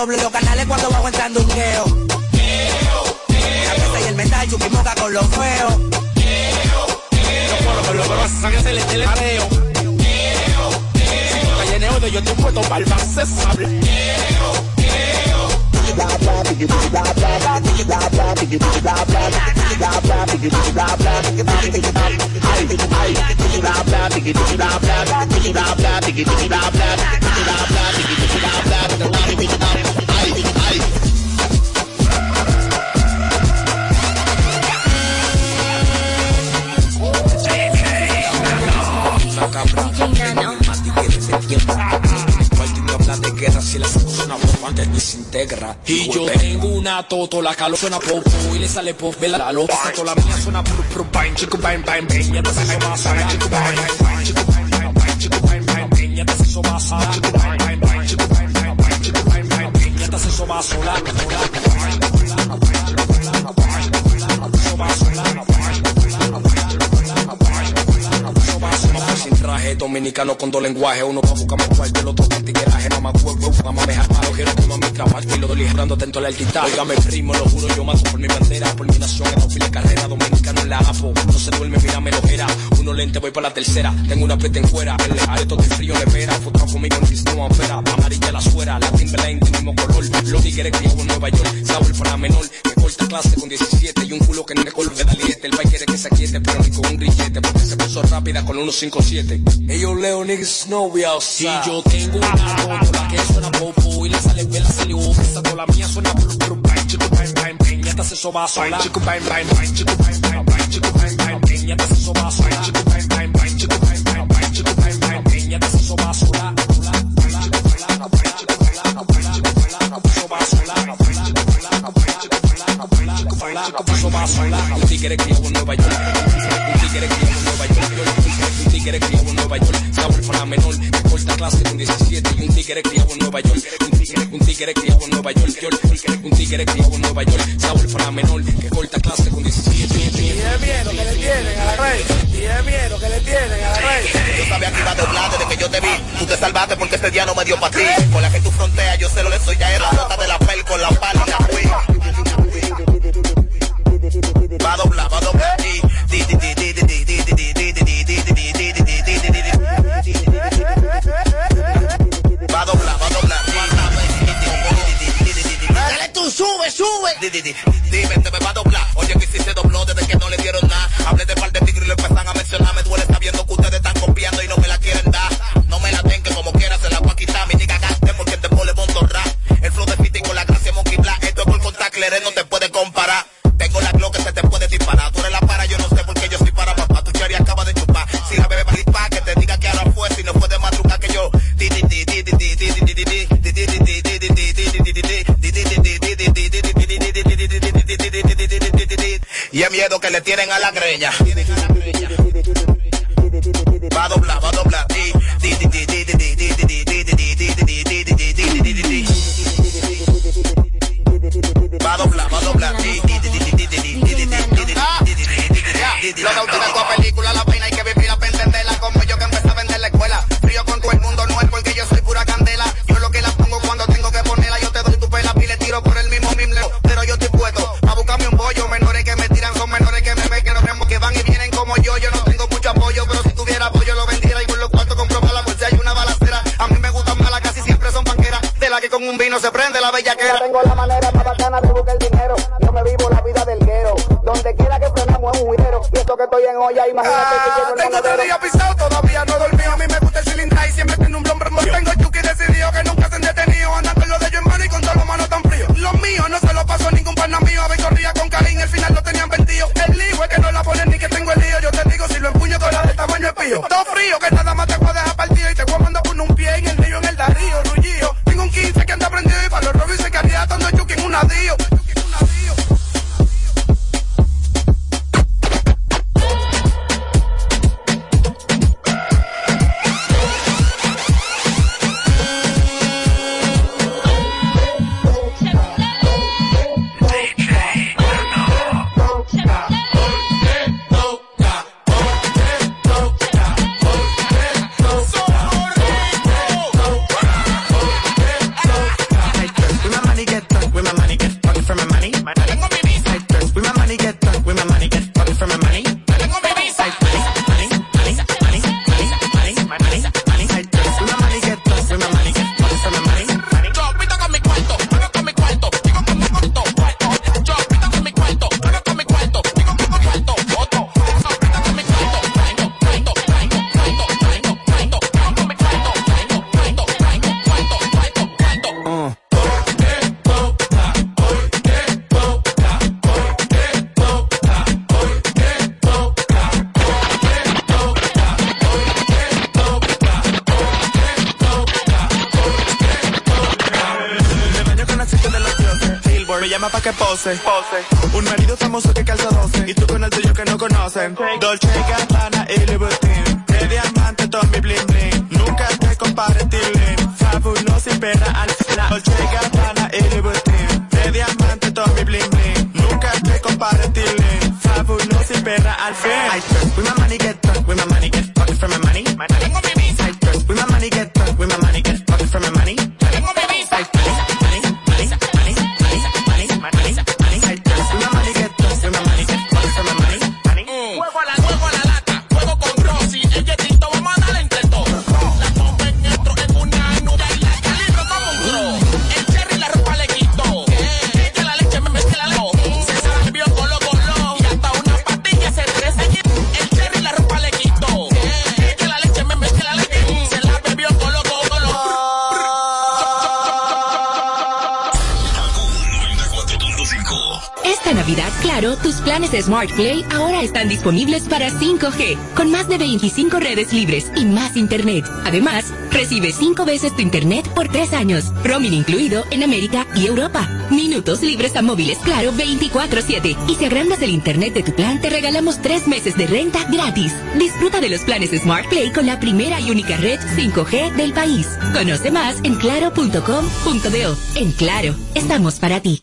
doble los canales cuando bajo entrando un geo. La mesa y el experimentar y moca con los feos. Yo puedo con los brazos, que se le el mareo. Si de yo te puedo para el se sabe. Una toto, la calo suena pop y le sale pop, vela la loca, toda la mía suena pro pro bang, chico bang bang bang, ya te se más chico bang bang, chico bang bang, chico bang bang bang, ya te se más chico bang bang bang, chico bang bang bang, chico bang bang bang, ya te se más sola, dominicano con dos lenguajes, uno pa' buscar más cuarto, el otro con tigueraje, no más vamos a mejar malo, quiero que no me capaz, y lo doy ligerando atento a la altita. Óigame primo, lo juro, yo mato por mi bandera, por mi nación, en de carrera, dominicano en la apo, no se duerme, mírame lo era, uno lente, voy para la tercera, tengo una peta en fuera, el areto de frío le espera, foto conmigo en sistema opera, amarilla la suera, la Timberline del mismo color, los tigres criados en Nueva York, sabor para menor, que clase con 17 y un culo que no le color de la el país quiere que se quiete, pero ni con un grillete, porque se puso rápida con 157 Hey yo Leo, niggas know we outside. Si yo tengo una moto, la que suena popo y le sale vela, esa toda la mía suena brum brum bang, chico bang bang bang, ya se soba sola, chico bang bang bang, chico bang bang bang, chico bang bang bang, ya se soba sola, chico bang bang Un tigre criado en Nueva York, un tigre criado en Nueva York, un tigre criado en Nueva York, sabor para menor, que corta clase con 17 y un tigre criado en Nueva York, un tigre criado en Nueva York, un tigre criado en Nueva York, sabor para menor, que corta clase con 17. Y el miedo que le tienen a la rey, el miedo que le tienen a la rey. Yo sabía que iba a doblar desde que yo te vi, tú te salvaste porque este día no me dio para ti, con la que tú fronteas yo sé lo que soy, ya era rota de la pel con la pala y la doblar, va a doblar. Dale tú, sube, sube. Dime, te me va a doblar. Oye, que si se dobló desde que no le dieron nada. Hablé de par de tigres y lo empiezan a mencionar. Me duele sabiendo que ustedes están copiando y no me la que le tienen a la greña. Bellaquera. Tengo la manera más bacana de buscar dinero. Yo me vivo la vida del guero. Donde quiera que frenamos es un huidero. Y esto que estoy en olla, imagínate que Ah, llego el tengo Me llama pa' que pose. pose. Un marido famoso que calza 12. Y tú con el tuyo que no conocen. Dolce, Gabbana y Louboutin. De diamante, Tommy Bling Bling. Nunca te compares, Tilín. Fabuloso y perra al Dolce, Gabbana y Louboutin. De diamante, Tommy Bling Bling. Nunca te compares, Tilín. Fabuloso y perra al fin. Trust with my money, get drunk with my money, get fucked from my money. Tengo mi planes Smart Play ahora están disponibles para 5G, con más de 25 redes libres y más Internet. Además, recibe 5 veces tu Internet por 3 años, roaming incluido en América y Europa. Minutos libres a móviles, claro, 24-7. Y si agrandas el Internet de tu plan, te regalamos 3 meses de renta gratis. Disfruta de los planes Smart Play con la primera y única red 5G del país. Conoce más en claro.com.do. En Claro, estamos para ti.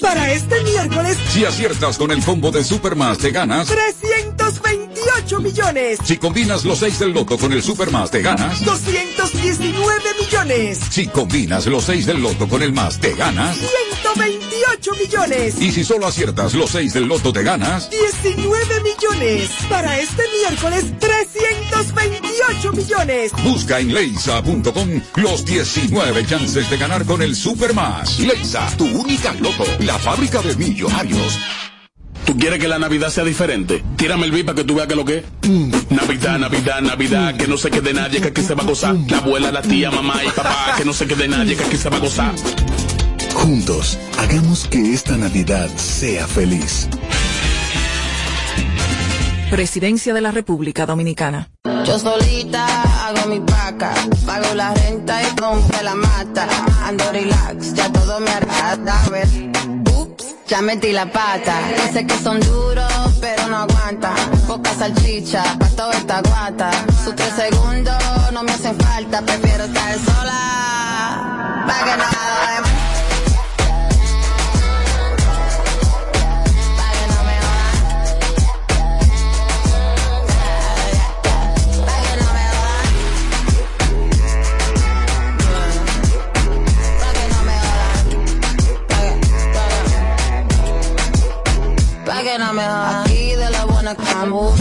Para este miércoles, Si aciertas con el combo de Supermas te ganas. 328 millones. Si combinas los 6 del loto con el Supermas te ganas. 219 millones. Si combinas los 6 del loto con el más te ganas. 128 millones. Y si solo aciertas los 6 del loto te ganas. 19 millones. Para este miércoles, 328 millones. Busca en leisa.com los 19 chances de ganar con el Supermas. Leisa, tu única loto, la fábrica de millonarios. ¿Tú quieres que la Navidad sea diferente? Tírame el beat para que tú veas que lo que es. Mm. Navidad, Navidad, Navidad, que no se quede nadie, que aquí se va a gozar. La abuela, la tía, mamá y papá, que no se quede nadie, que aquí se va a gozar. Juntos, hagamos que esta Navidad sea feliz. Presidencia de la República Dominicana. Yo solita hago mi paca, pago la renta y compro la mata. Ando relax, ya todo me arrastra, a ver. Ups, ya metí la pata. Dice que son duros, pero no aguantan. Poca salchicha, pa' toda esta guata. Sus tres segundos no me hacen falta, prefiero estar sola. Pa' que no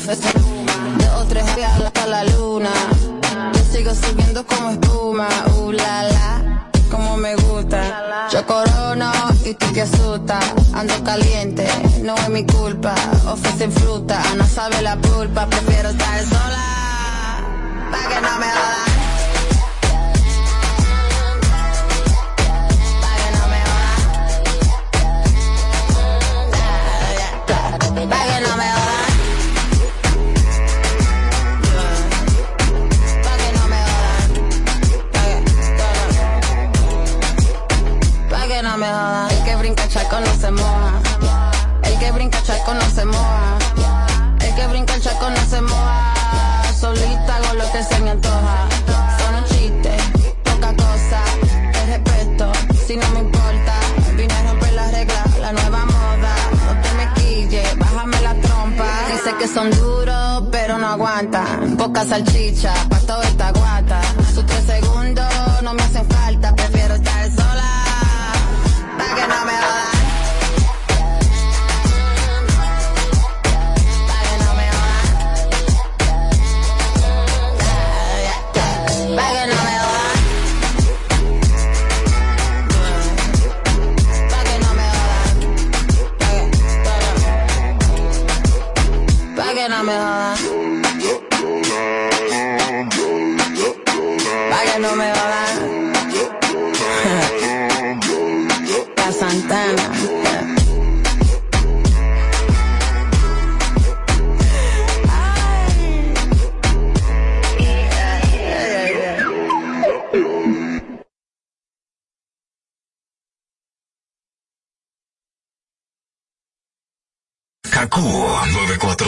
cambu, de otros hasta la luna. Yo sigo subiendo como espuma, uh la como me gusta. Yo corono y tú te asustas. Ando caliente, no es mi culpa. Ofrecen fruta, no sabe la pulpa. Prefiero estar sola, pa' que no me. No. El que brinca charco no se moja. El que brinca el charco no se moja. Solita hago lo que se me antoja. Son un chiste, poca cosa. Te respeto, si no me importa. Vine a romper las reglas, la nueva moda. No te me quilles, bájame la trompa. Dice que son duros, pero no aguantan. Poca salchicha, pa' toda esta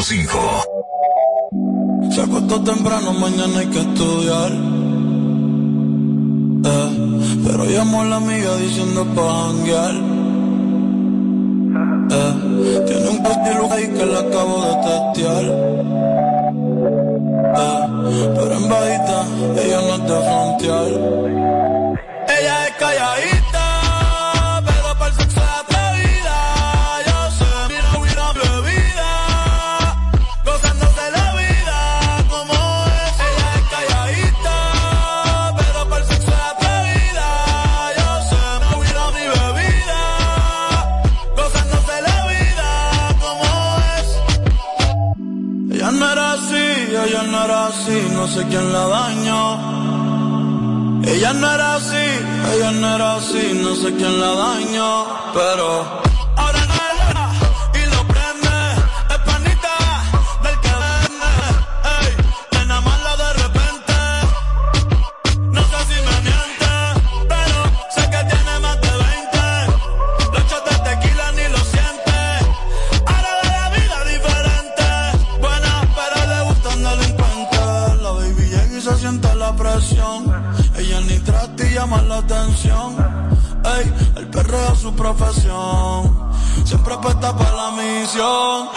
Se acostó temprano, mañana hay que estudiar. Eh, pero llamó a la amiga diciendo pa' janguear. Eh, tiene un postiluca ahí que la acabo de testear. Eh, pero en bajita, ella no es de frontear. Ella es calladita. no sé quién la dañó. Ella no era así, ella no era así, no sé quién la dañó, pero Siempre apuesta para la misión.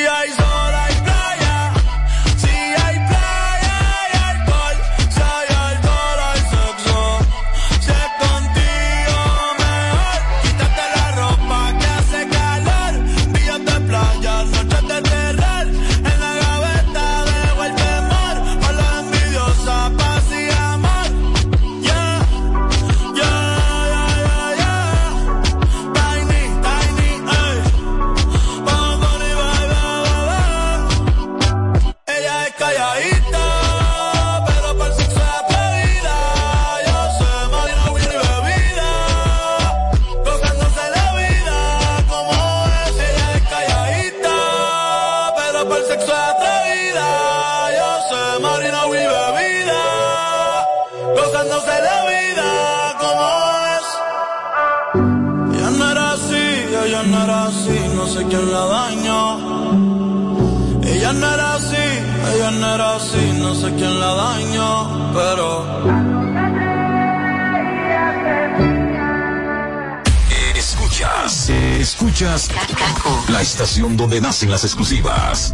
no sé quién la dañó, pero. Escuchas, escuchas la estación donde nacen las exclusivas.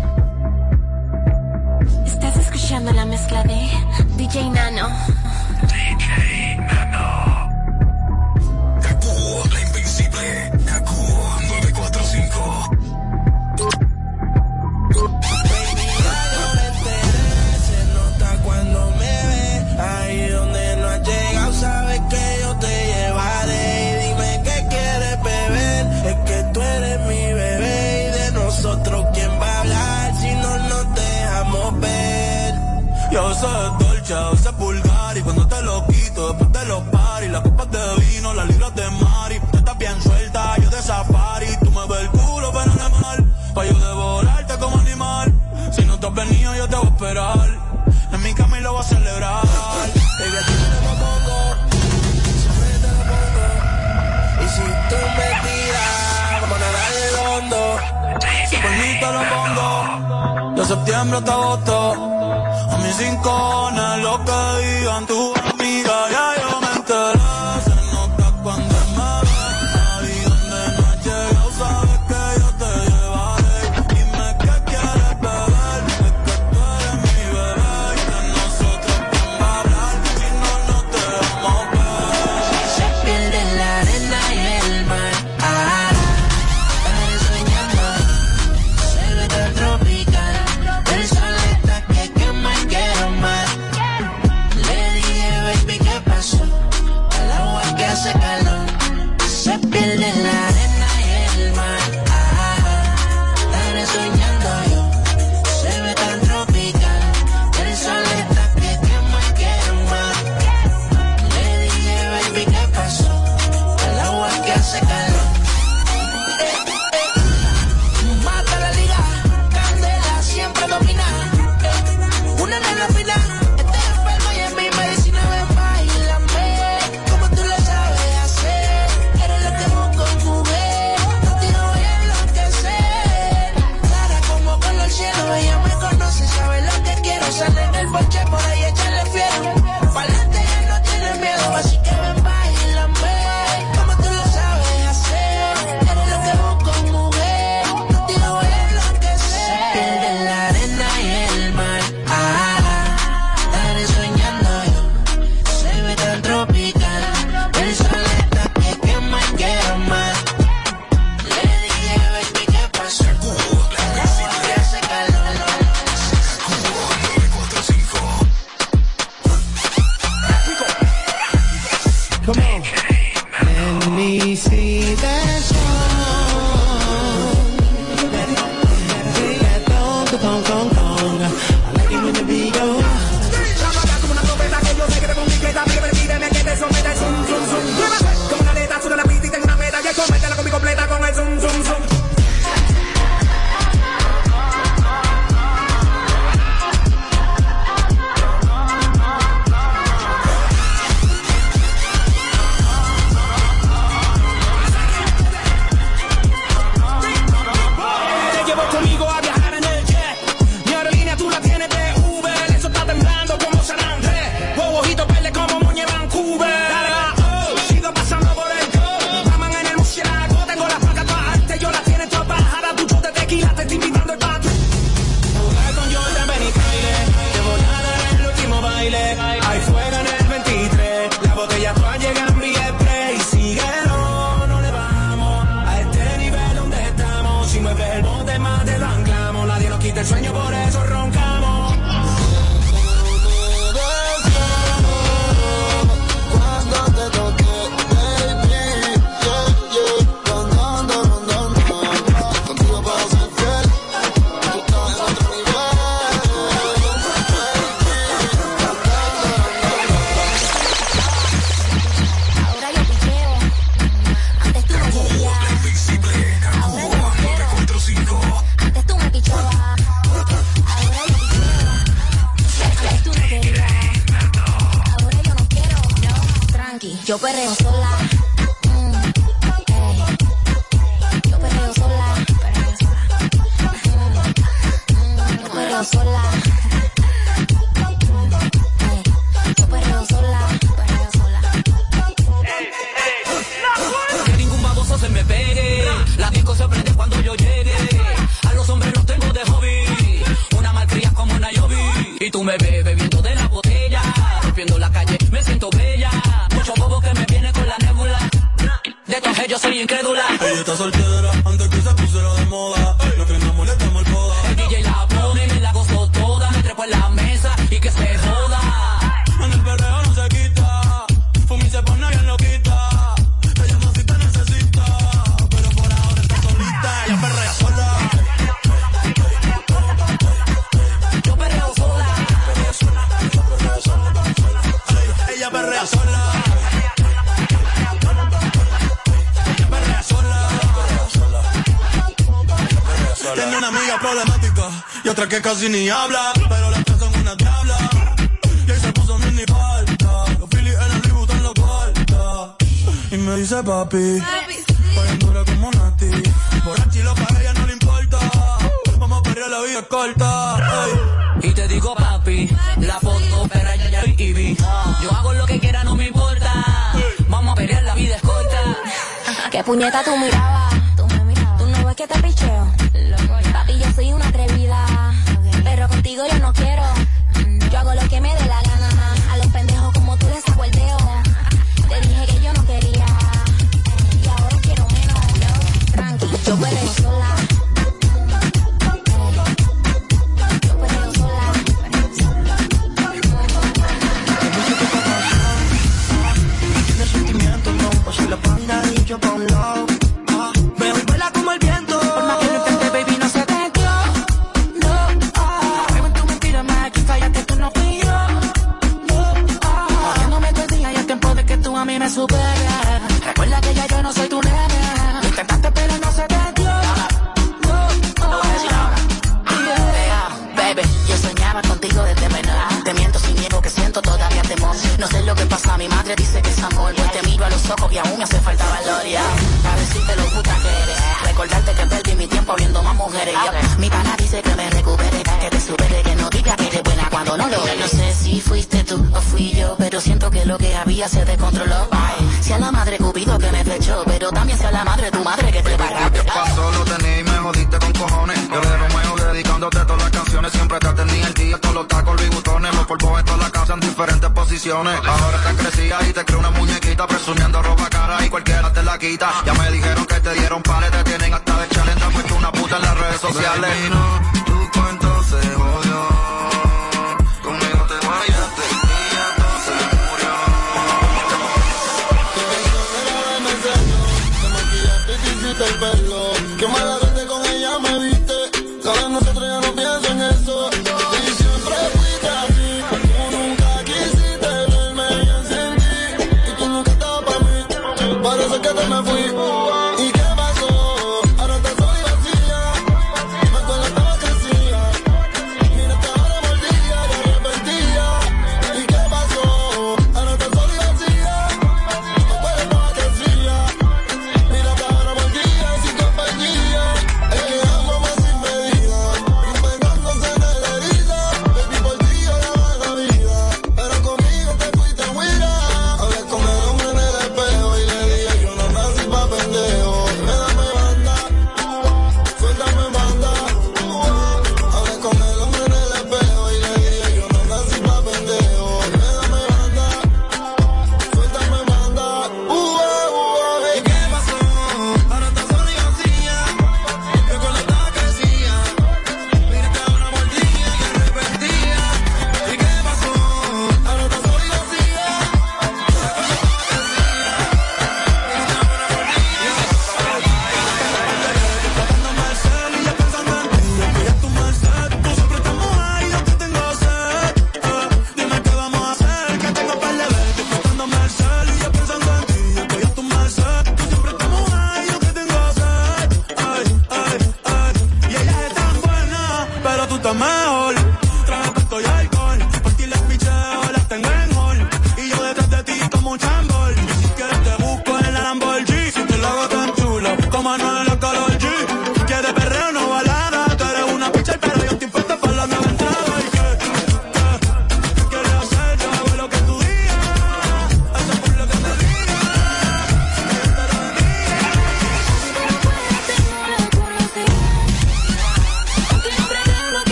Septiembre hasta agosto. A mis cinco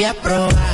Volví a probar,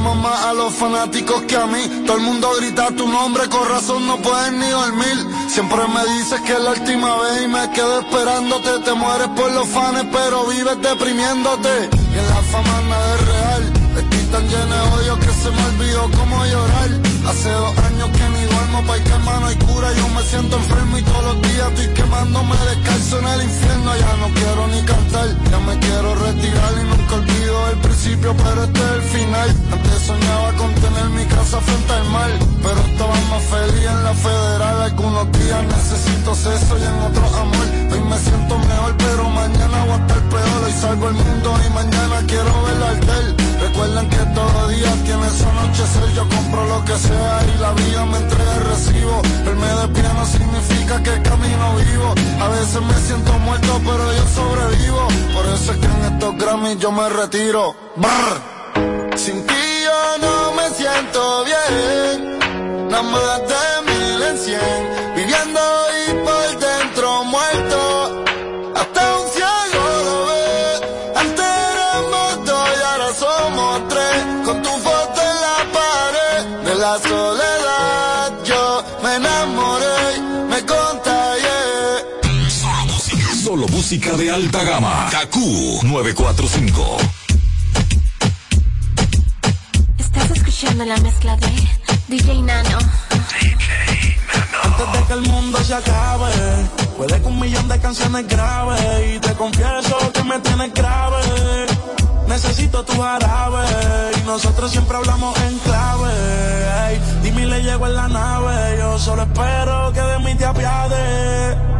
más a los fanáticos que a mí. Todo el mundo grita tu nombre, con razón no puedes ni dormir. Siempre me dices que es la última vez y me quedo esperándote. Te mueres por los fans, pero vives deprimiéndote. Y en la fama nada es real. Estoy tan lleno de odio que se me olvidó cómo llorar. Hace dos años duermo, pa' que mano hay cura. Yo me siento enfermo y todos los días estoy quemándome descalzo en el infierno. Ya no quiero ni cantar, ya me quiero retirar y nunca olvido el principio, pero este es el final. Antes soñaba con tener mi casa frente al mar, pero estaba más feliz en la federal. Algunos días necesito sexo y en otros amor. Me siento mejor, pero mañana voy a estar peor. Hoy salgo al mundo y mañana quiero ver al del. Recuerden que todo día tiene su anochecer. Yo compro lo que sea y la vida me entrega el recibo. El me de pie no significa que camino vivo. A veces me siento muerto, pero yo sobrevivo. Por eso es que en estos Grammys yo me retiro. Brr. Sin ti yo no me siento bien. Nada más de mil en cien. Viviendo música de alta gama. KQ 945. Estás escuchando la mezcla de DJ Nano. Antes de que el mundo se acabe, puede que un millón de canciones grabe. Y te confieso que me tienes grave. Necesito tu jarabe. Y nosotros siempre hablamos en clave. Ey, dime le llego en la nave. Yo solo espero que de mí te apiades.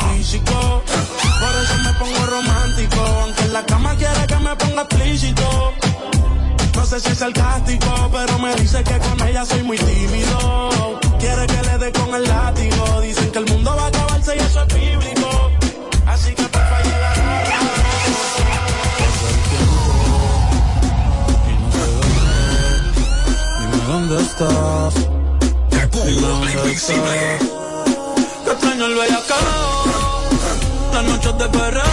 físico. Por eso me pongo romántico. Aunque en la cama quiere que me ponga explícito. No sé si es sarcástico, pero me dice que con ella soy muy tímido. Quiere que le dé con el látigo. Dicen que el mundo va a acabarse y eso es bíblico. Así que llega Dime dónde estás. Dime dónde estás. Que extraño el bellacao, las noches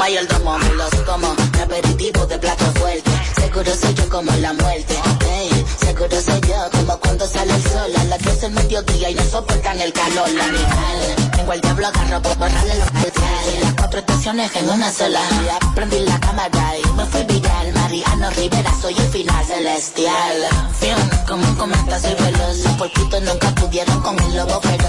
mayordomo. Me los como, de aperitivo de plato fuerte. Seguro soy yo como la muerte. Ey, seguro soy yo como cuando sale el sol. A las 12 del mediodía y no soportan el calor. La tengo al diablo agarro por borrarle los detalles. Las cuatro estaciones en una sola. Prendí la cámara y me fui viral. Mariano Rivera, soy el final celestial. Fium, como un cometa soy veloz. Por puto nunca pudieron con el lobo feroz.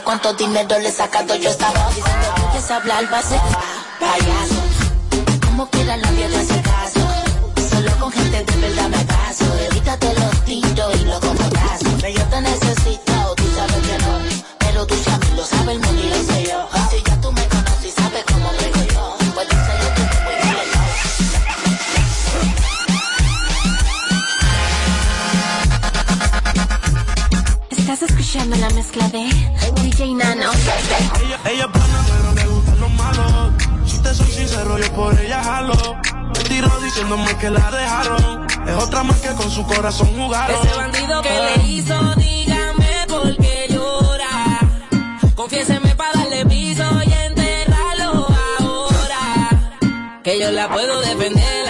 Datos. ¿Tú sabes cuánto dinero le he sacado yo esta voz? Diciendo que quieres hablar, va a ser payaso. Como quiera nadie te hace caso. Solo con gente de verdad me paso. Evítate los tiros Es otra más que con su corazón jugaron. Ese bandido que le hizo, dígame por qué llora. Confiéseme para darle piso y enterrarlo ahora. Que yo la puedo defender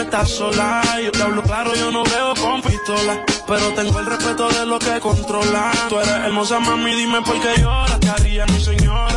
estás sola. Yo te hablo claro, yo no veo con pistola. Pero tengo el respeto de lo que controla. Tú eres hermosa, mami, dime por qué lloras. ¿Qué haría mi señora?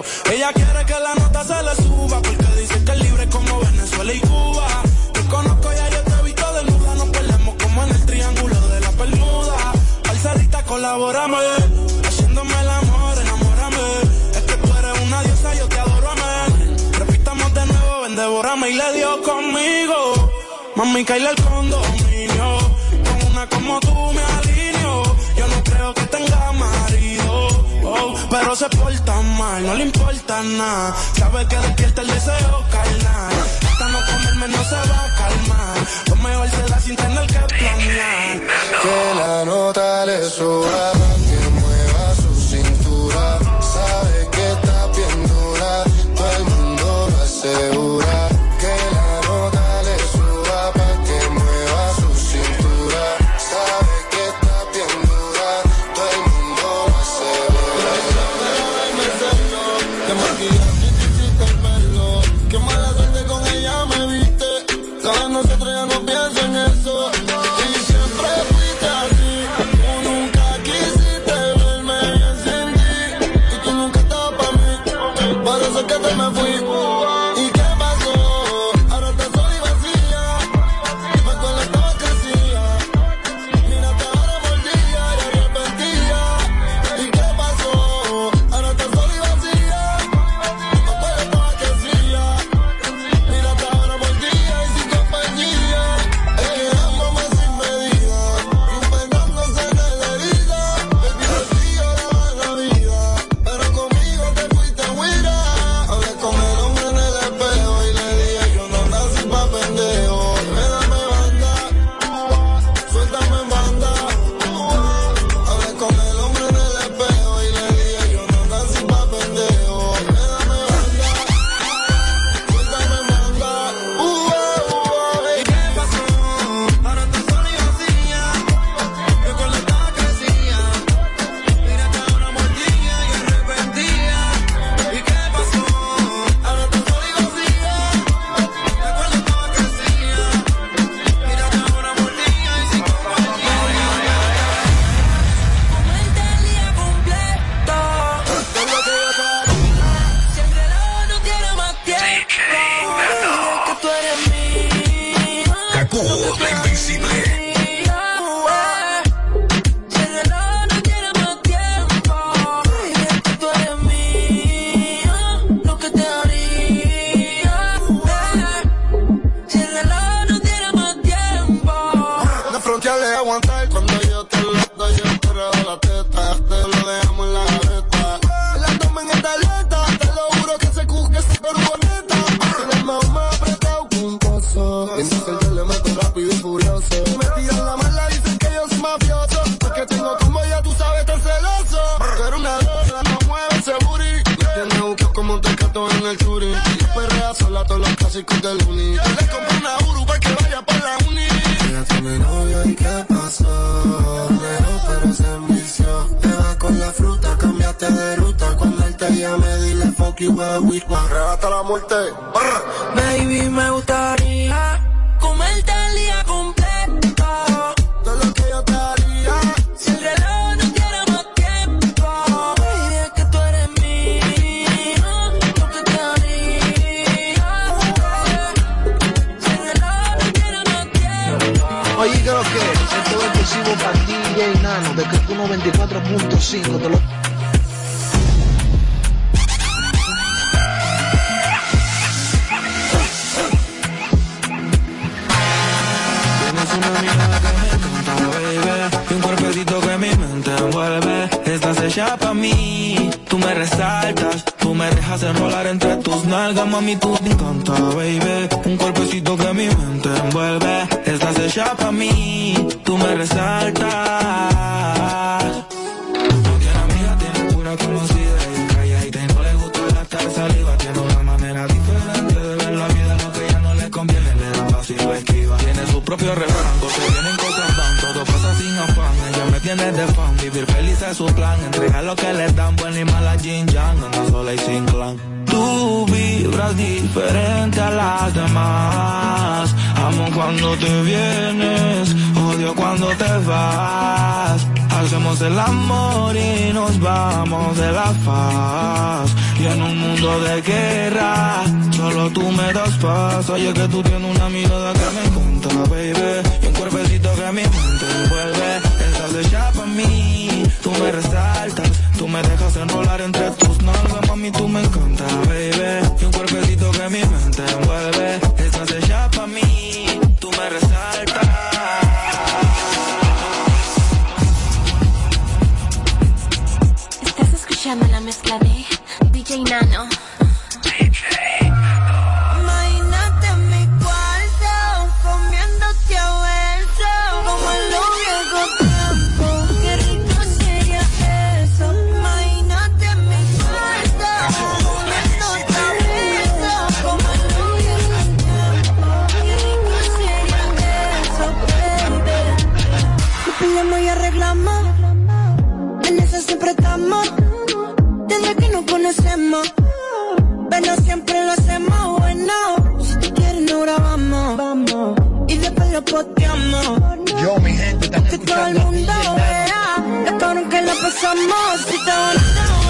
Ella quiere que la nota se le suba porque dice que es libre como Venezuela y Cuba. Te conozco ya yo te he visto desnuda, nos peleamos como en el triángulo de la Bermuda. Alzadita, colabórame, haciéndome el amor, enamórame. Es que tú eres una diosa, yo te adoro, amén. Repitamos de nuevo, ven, devórame y le dio conmigo. Mami, caíle el condominio. Con una como tú me alineo. Yo no creo que tenga marido. Pero se porta mal, no le importa nada. Sabe que despierta el deseo carnal. Hasta no comerme no se va a calmar. Lo mejor se da sin tener que planear. Que la nota le suba pa' que mueva su cintura. Sabe que está bien todo el mundo. Un cuerpecito que mi mente envuelve. Estás hecha pa' mí Tú me resaltas dejas enrolar entre tus nalgas Mami, tú me encanta, baby. Un cuerpecito que mi mente envuelve Estás hecha pa' mí Tú me resaltas. No tiene amiga, tiene pura conocida Y calladita y no le gusta gastar saliva Tiene una manera diferente de ver la vida Lo que ya no le conviene le da fácil lo esquiva. Tiene su propio refrán, Vivir feliz es su plan, entregar lo que le dan Buena y mala Jin Yang, anda sola y sin clan. Tú vibras diferente a las demás. Amo cuando te vienes, odio cuando te vas. Hacemos el amor y nos vamos de la faz. Y en un mundo de guerra, solo tú me das paz. Oye que tú tienes una mirada que me encanta, baby. Y un cuerpecito que mi mente envuelve Estás hecha pa' mí, tú me resaltas Tú me dejas enrolar entre tus nalgas, mami, tú me encanta, baby. Y un cuerpecito que mi mente envuelve Estás hecha pa' mí, tú me resaltas. Estás escuchando la mezcla de DJ Nano. Imagínate siempre estamos. Desde que nos conocemos. Pero siempre lo hacemos bueno. Si tú quieres, no grabamos. Vamos. Y después lo posteamos. Yo, mi gente, Que todo el mundo vea. Lo cabrón que lo pasamos. Si te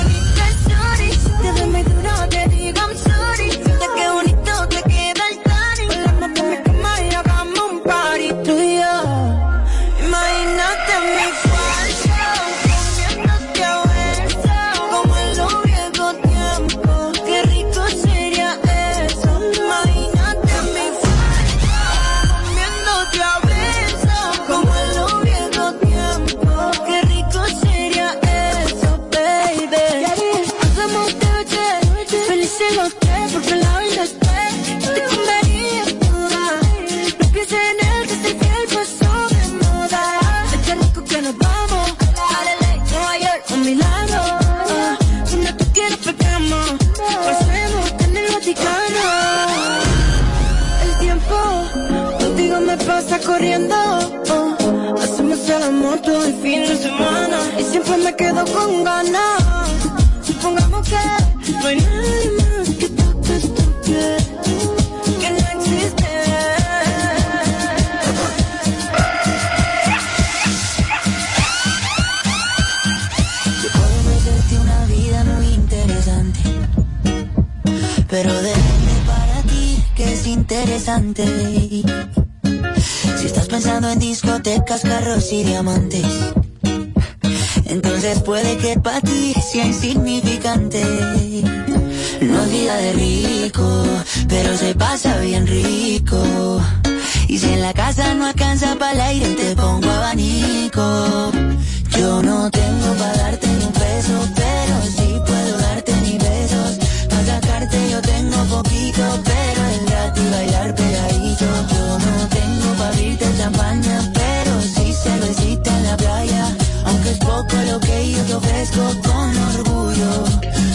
con. Supongamos que no hay nadie más que tú, que tú, que no existe. Yo puedo ofrecerte una vida muy interesante, pero déjame para ti que es interesante. Si estás pensando en discotecas, carros y diamantes entonces puede que para ti sea insignificante. No es vida de rico, pero se pasa bien rico. Y si en la casa no alcanza para el aire, ofrezco con orgullo,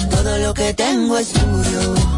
todo lo que tengo es tuyo.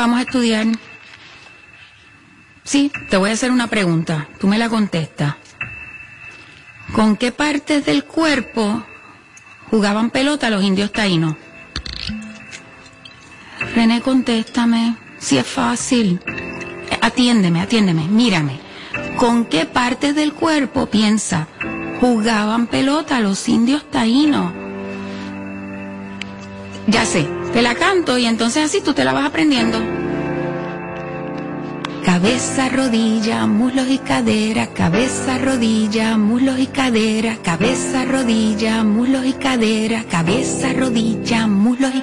vamos a estudiar. Sí, te voy a hacer una pregunta. Tú me la contestas. ¿Con qué partes del cuerpo jugaban pelota los indios taínos? René, contéstame. Si es fácil. Atiéndeme, atiéndeme, mírame. ¿Con qué partes del cuerpo, piensa, jugaban pelota los indios taínos? Ya sé, te la canto y entonces así tú te la vas aprendiendo. Cabeza, rodilla, muslos y cadera, cabeza, rodilla, muslos y cadera, cabeza, rodilla, muslos y cadera, cabeza, rodilla, muslos y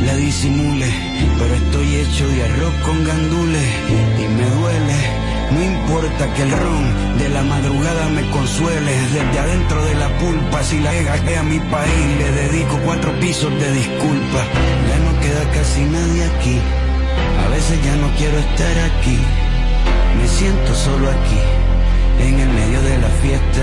la disimule, pero estoy hecho de arroz con gandules y me duele. No importa que el ron de la madrugada me consuele, desde adentro de la pulpa, si la ega a mi país, le dedico cuatro pisos de disculpa. Ya no queda casi nadie aquí, a veces ya no quiero estar aquí. Me siento solo aquí, en el medio de la fiesta.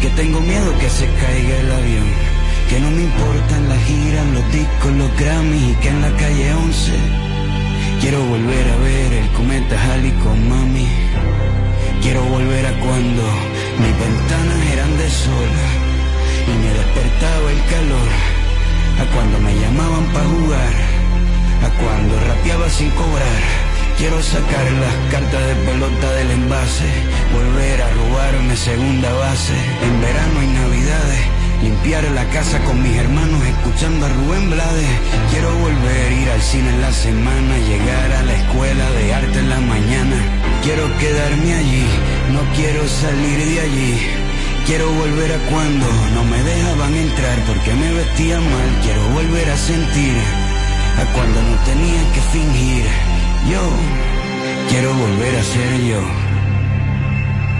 que tengo miedo que se caiga el avión. Que no me importan las giras, los discos, los Grammys y que en la calle 11 quiero volver a ver el cometa Halley con mami. Quiero volver a cuando mis ventanas eran de sol y me despertaba el calor. A cuando me llamaban para jugar, a cuando rapeaba sin cobrar. Quiero sacar las cartas de pelota del envase volver a robarme segunda base en verano y navidades, limpiar la casa con mis hermanos escuchando a Rubén Blades. Quiero volver a ir al cine en la semana, llegar a la escuela de arte en la mañana. Quiero quedarme allí, no quiero salir de allí. Quiero volver a cuando no me dejaban entrar porque me vestía mal. Quiero volver a sentir a cuando no tenía que fingir. Yo quiero volver a ser yo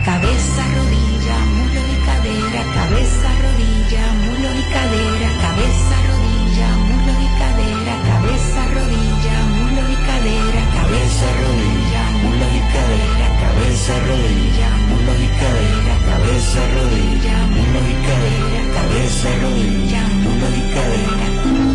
cabeza, rodilla, muslo y cadera, cabeza, rodilla, muslo y cadera, cabeza, rodilla, muslo y cadera, cabeza, rodilla, muslo y cadera, cabeza, rodilla, muslo y cadera, cabeza, rodilla, muslo y cadera, cabeza, rodilla, muslo y cadera, cabeza, rodilla, muslo y cadera.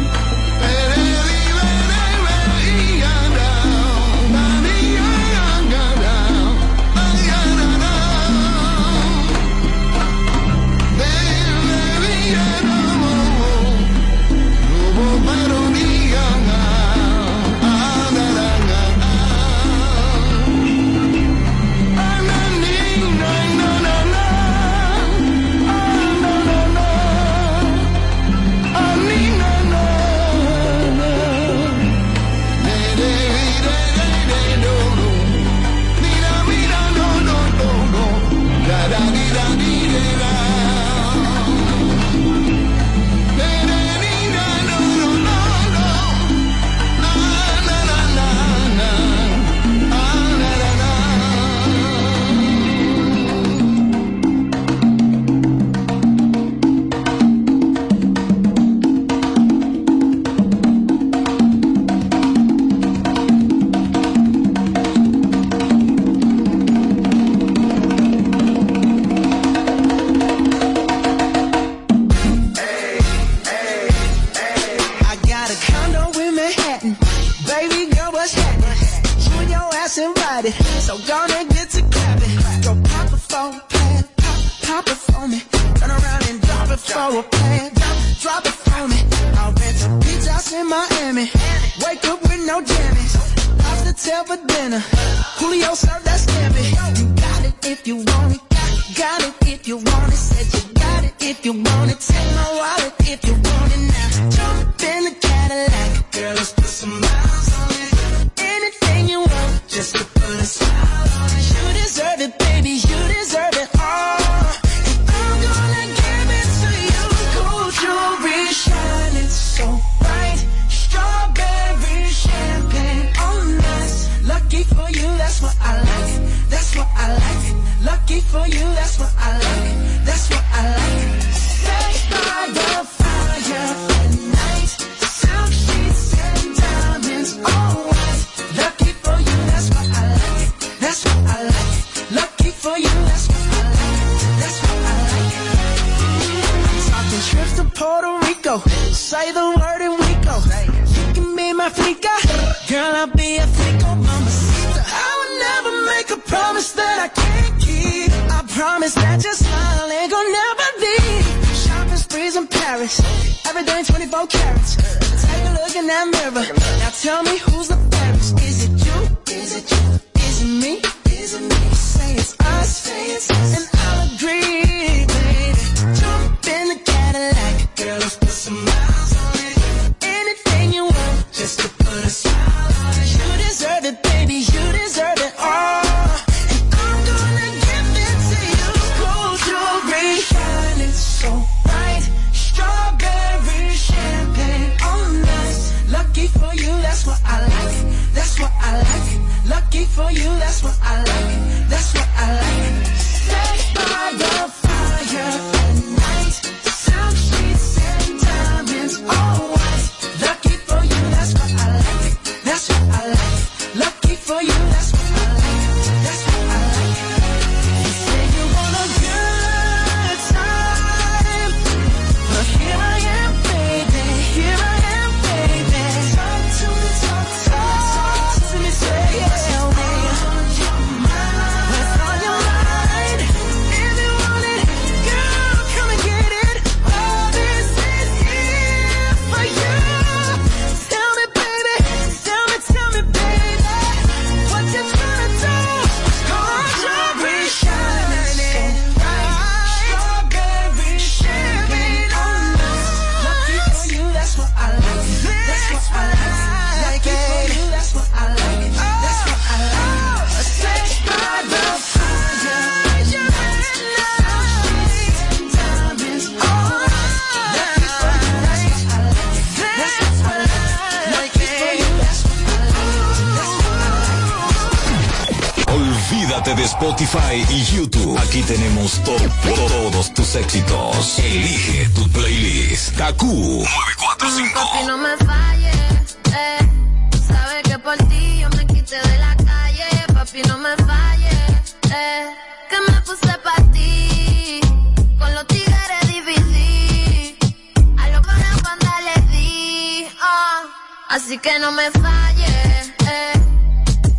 Me falles, eh. Que me puse pa' ti. Con los tigres difícil. A lo que la banda le di, ah. Así que no me falles, eh.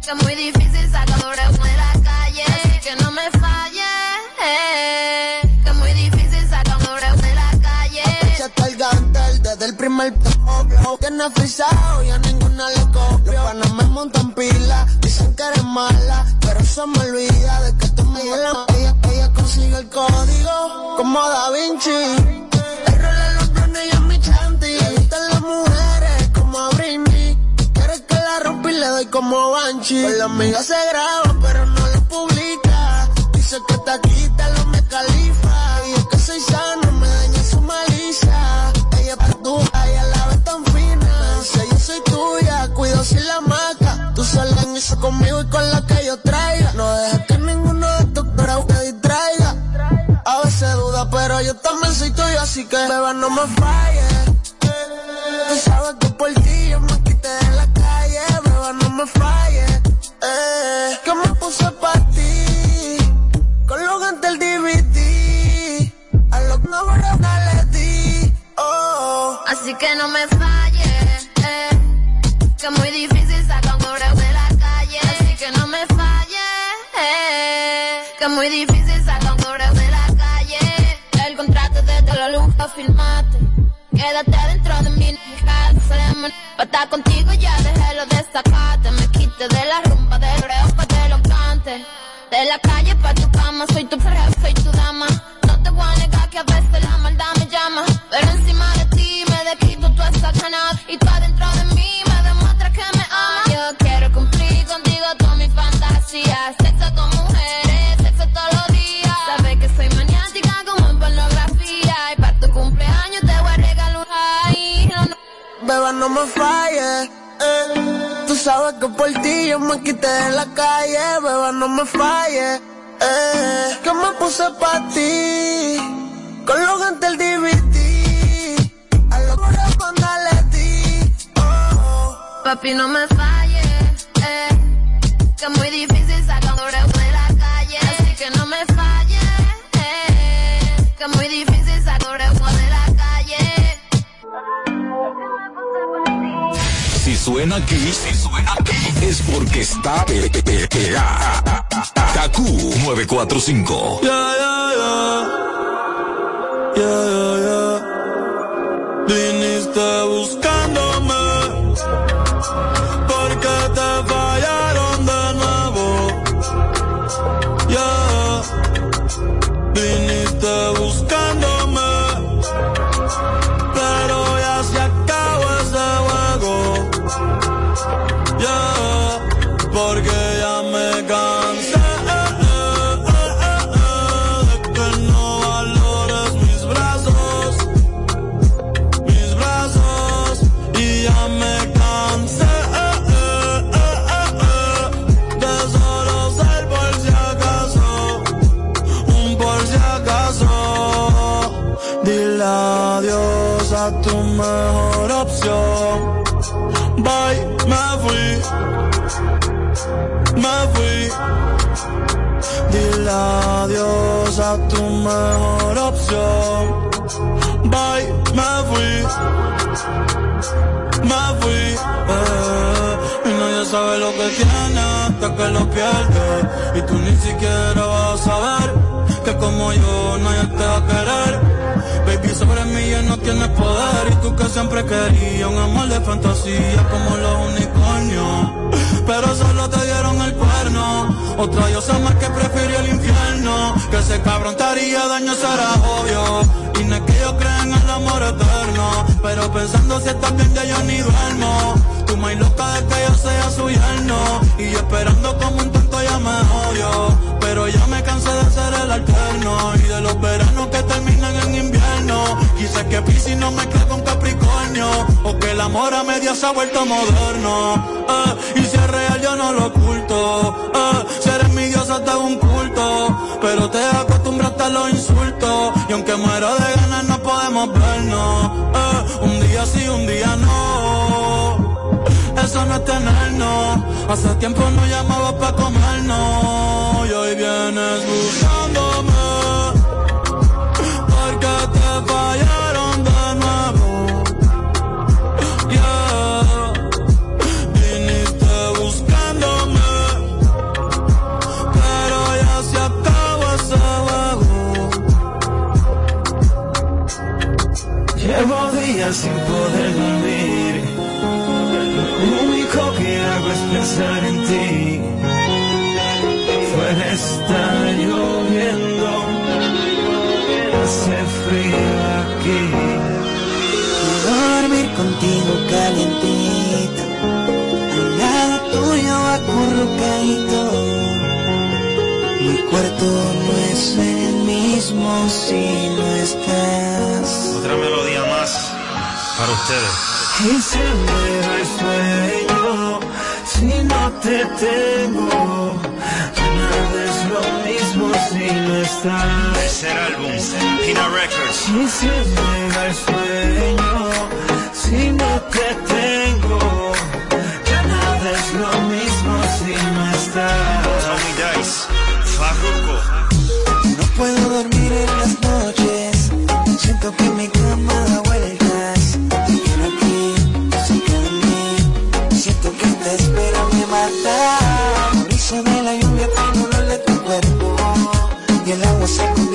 Que es muy difícil sacar doble de la calle. Así que no me falles, eh. Que es muy difícil sacar doble de la calle. El desde el primer toque. Tienes frisado y a ninguna le eso me olvida de que tú me la ella, ella consigue el código como Da Vinci. El rol de los drones y a mi chanti. Le las mujeres como a. Quieres que la rompa y le doy como Banshee. Con la amiga se graba, pero no lo publica. Dice que te quita lo me califa. Tú sola en conmigo y con la que yo traiga. No dejes que ninguno de estos pero te distraiga. A veces duda, pero yo también soy tuyo, así que beba no me falles. Tú sabes que por ti yo me quité de la calle, beba no me falles. Eh, que me puse pa' ti, con los gantes del DVD, a los que no le di, oh. Así que no me falles, eh. Que muy difícil Que es muy difícil sacar un cobre de la calle. El contrato desde la luz pa' firmarte. Quédate dentro de mi hija, Pa' estar contigo ya dejé lo destacarte. Me quité de la rumba, del reo pa' te lo cante. De la calle pa' tu cama, soy tu perra, Beba, no me falles. Eh. Tú sabes que por ti yo me quité de la calle. Beba, no me falles. Eh. Que me puse pa' ti. Con los gantes del DVD. A los cuando le di. Oh. Papi, no me falles, eh. Que muy difícil sacar un suena aquí, si suena aquí, es porque está pe- pe- pe- pegada. KQ 945. Yeah, yeah, yeah. Yeah, yeah, yeah. Viniste buscándome porque te fallaron Dile adiós a tu mejor opción. Bye, me fui, me fui. Eh, y nadie sabe lo que tiene hasta que lo pierde. Y tú ni siquiera vas a saber que como yo nadie te va a querer. Baby, sobre mí ya no tienes poder Y tú que siempre querías un amor de fantasía Como los unicornios Pero solo te dieron el cuerno. Otra diosa más que prefirió el infierno. Que ese cabrón te daño será obvio. Y no es que yo crea en el amor eterno Pero pensando si estás bien ya yo ni duermo. Tú más loca de que yo sea su yerno Y esperando como un tonto ya me odio pero ya me cansé de ser el alterno y de los veranos que terminan en invierno. Quizás que Piscis no me mezcla con Capricornio o que el amor a media se ha vuelto moderno. Eh, y si es real yo no lo oculto. Eh, seré mi dios hasta un culto, pero te acostumbraste a los insultos y aunque muero de ganas no podemos vernos. Eh, un día sí, un día no eso no es tenernos. Hace tiempo no llamaba para comernos. Y hoy vienes buscándome. Porque te fallaron de nuevo. Yeah. Viniste buscándome. Pero ya se acabó ese juego. Llevo días sin poder dormir hago es pensar en ti. Fuera está lloviendo, hace frío aquí. Dormir contigo calientita, al lado tuyo acurrucadito. Mi cuarto no es el mismo si no estás. Otra melodía más para ustedes. Y se me si no te tengo? Nada es lo mismo si no estás. Tercer álbum, Pina Records. Si se llega el sueño, si no te tengo. Nada es lo mismo si no estás. Tommy Dice, Farruko. No puedo dormir en las noches, siento que mi cama agua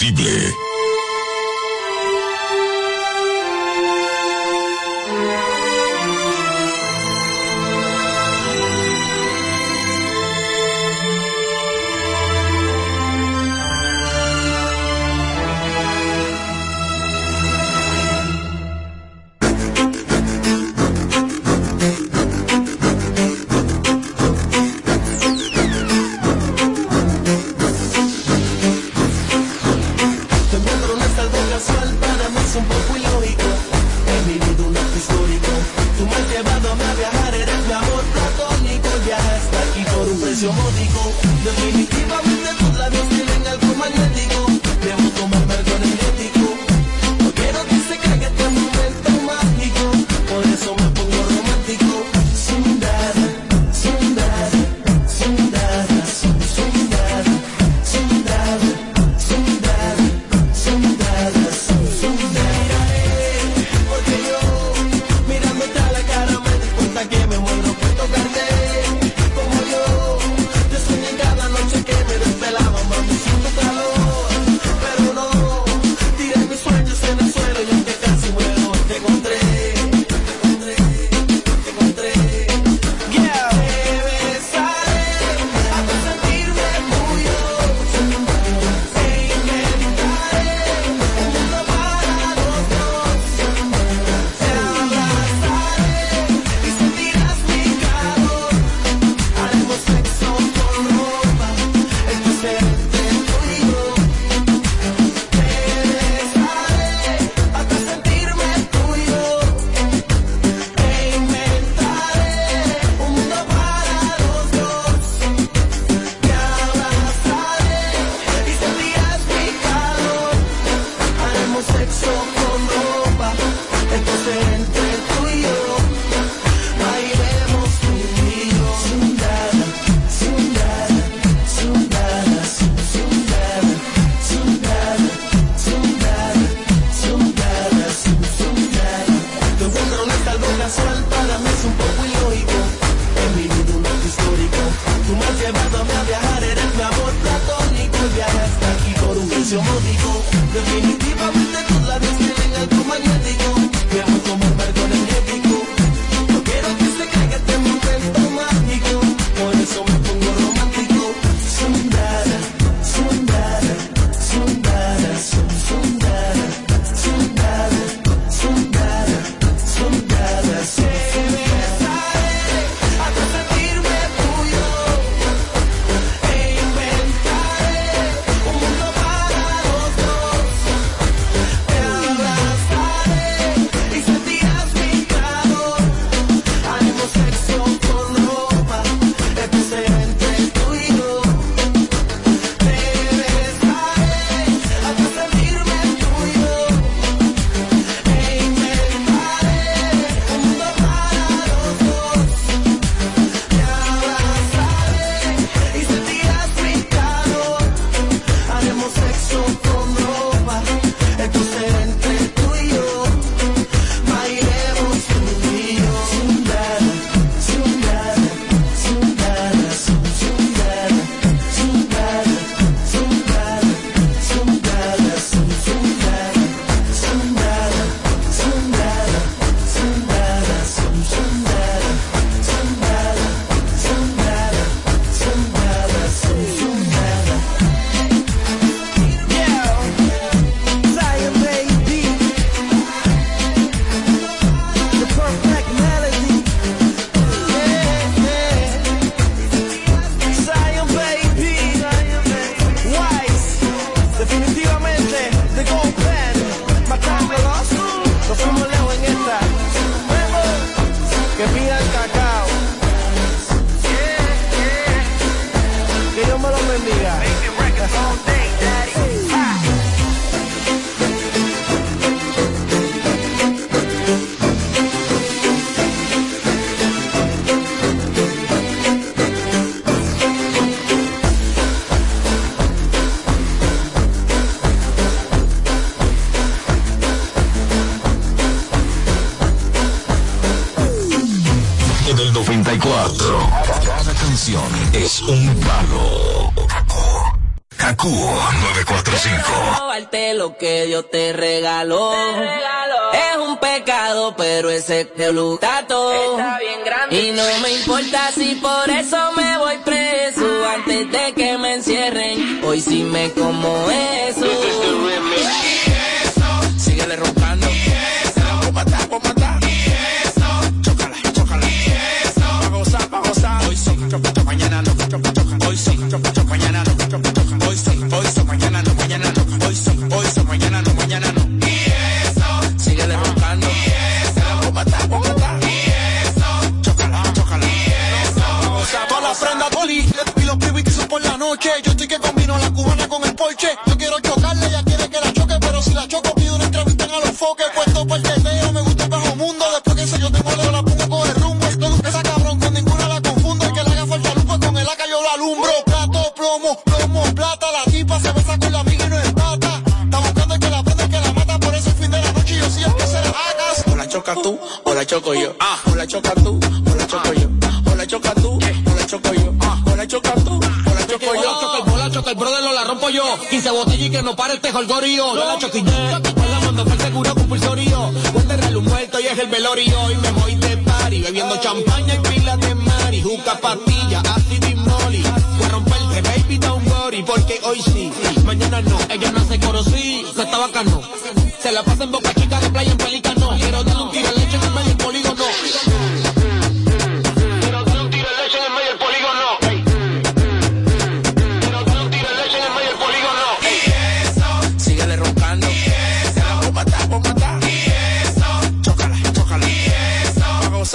posible.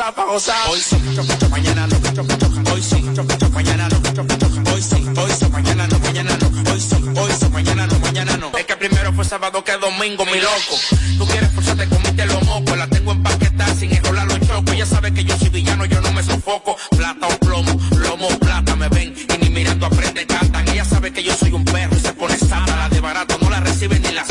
Gozar, pa' gozar. Hoy choca, mañana no. Hoy choca, mañana no. Hoy sí, hoy sí, mañana no, mañana no. Hoy sí, hoy sí, mañana no, mañana no. Es que primero fue sábado que domingo, mi loco. Tú quieres forzarte, comiste los mocos. La tengo empaquetada sin enrolar los chocos. Ella sabe que yo soy villano, yo no me sofoco. Plata o plomo, plomo o plata me ven. Y ni mirando a frente cantan. Ella sabe que yo soy un perro y se pone santa. La de barato no la recibe ni la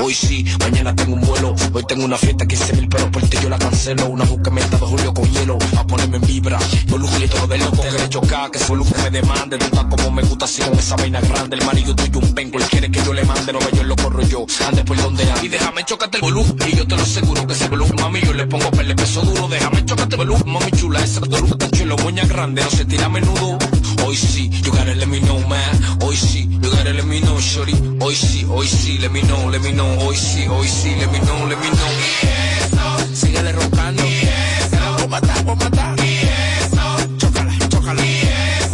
hoy sí, mañana tengo un vuelo. Hoy tengo una fiesta, 15 mil pesos por ti, yo la cancelo. Una busca meta de Julio con hielo, a ponerme en vibra. Volumen todo de loco, que le choca, que su volumen me demande. Tú estás como me gusta, así con esa vaina grande. El marido tuyo un penco, él quiere que yo le mande, no yo lo corro yo. Ande por donde anda. Y déjame chocarte el volumen, y yo te lo aseguro que ese volumen, mami, yo le pongo pele peso duro. Déjame chocarte el volumen, mami chula, ese volumen está chulo, moña grande, no se tira a menudo. Hoy sí, you gotta let me know, man. Hoy sí, you gotta let me know, shorty. Hoy sí, hoy sí, let me know, let me know. Hoy sí, hoy sí, let me know, let me know. Síguele roncando. Vamos a matar, vamos a matar. Chócala, chócala.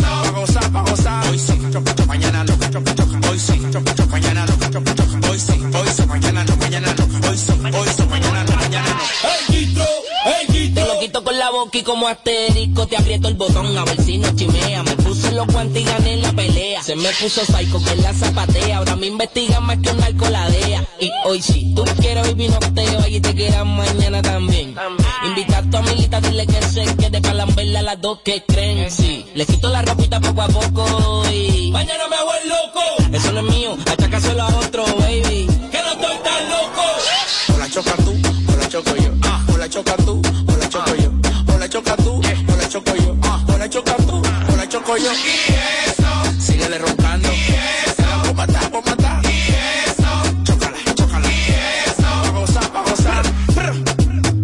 Pa' gozar, pa' gozar. Hoy sí, choca, choca, mañana no, choca, choca. Hoy sí, choca, choca, mañana no, choca, choca. Hoy sí, hoy sí, mañana no, mañana no. Hoy sí, hoy sí, mañana no, mañana no. Te lo quito con la boca y como asterisco te aprieto el botón a ver si no chimea. Me los guantes y gané la pelea. Se me puso psycho que la zapatea. Ahora me investigan más que un narcoladea. Y hoy sí, tú quieres vivir nocteo y te quedas mañana también. Invita a tu amiguita, dile que se quede para lamberla a las dos que creen. Sí, le quito la ropita poco a poco y... Mañana me hago el loco. Eso no es mío, achacáselo a otro, baby. O la choco yo. Síguele roncando. Vamos a matar, vamos a matar. Chócala, chócala. Pa' gozar, pa' gozar. Brr.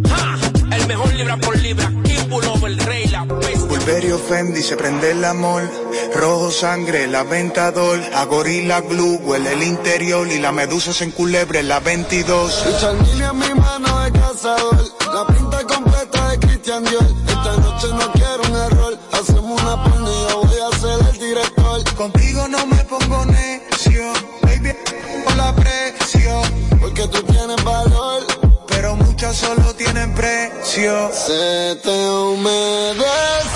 Ja, El mejor libra por libra. Over el rey, la bestia. Burberry Fendi se prende el amor. rojo sangre, la ventador, a gorila glue, huele el interior y la medusa se enculebre la 22. El en mi mano de cazador, la pinta completa de Christian Dior. Se te humedeció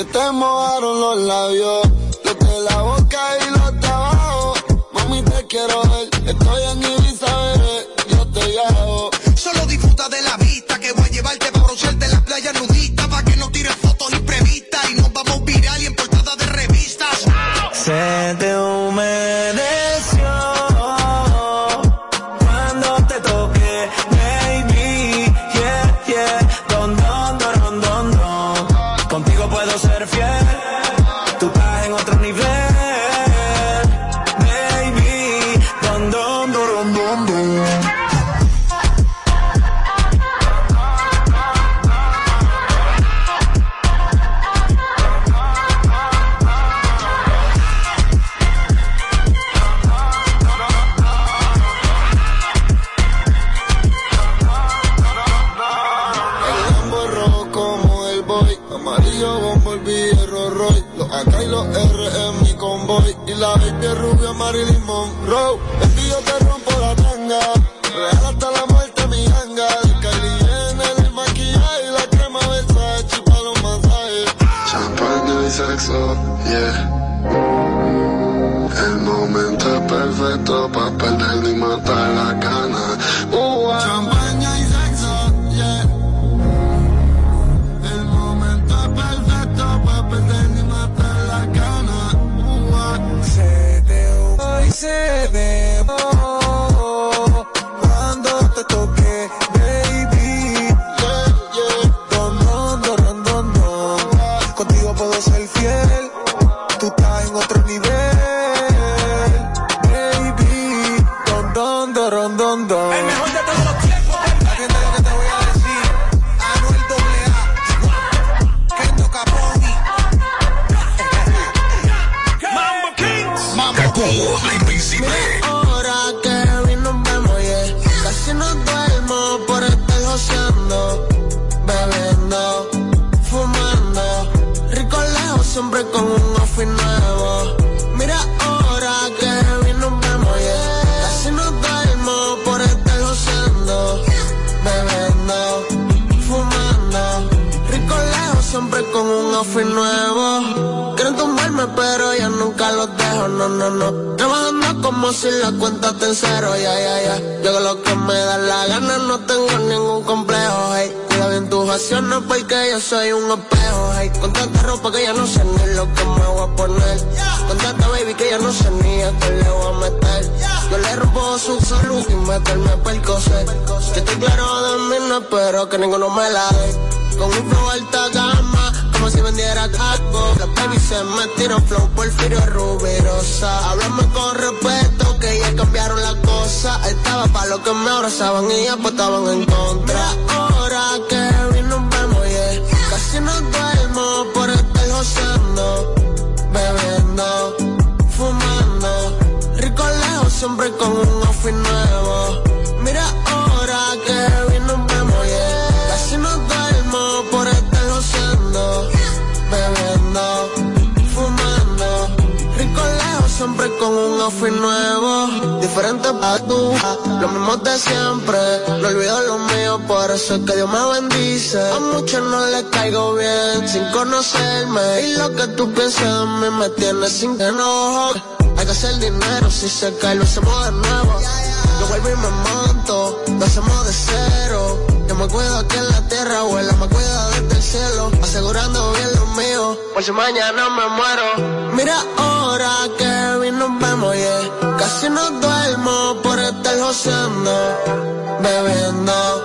Se te mojaron los labios, abrazaban y ya estaban en contra. Ahora que vino nos vemos, yeah. Casi no duermo por estar gozando, bebiendo, outfit nuevo. Diferente pa' tú, lo mismo de siempre. No olvido lo mío, por eso es que Dios me bendice. A muchos no les caigo bien, sin conocerme. Y lo que tú piensas de mí me tiene sin enojo. Hay que hacer dinero, si se cae lo hacemos de nuevo. Yo vuelvo y me monto, lo hacemos de cero. Me cuido aquí en la tierra, abuela, me cuida desde el cielo. Asegurando bien lo mío, por si mañana me muero. Mira ahora que vino nos vemos, yeah. Casi no duermo por estar gozando, bebiendo,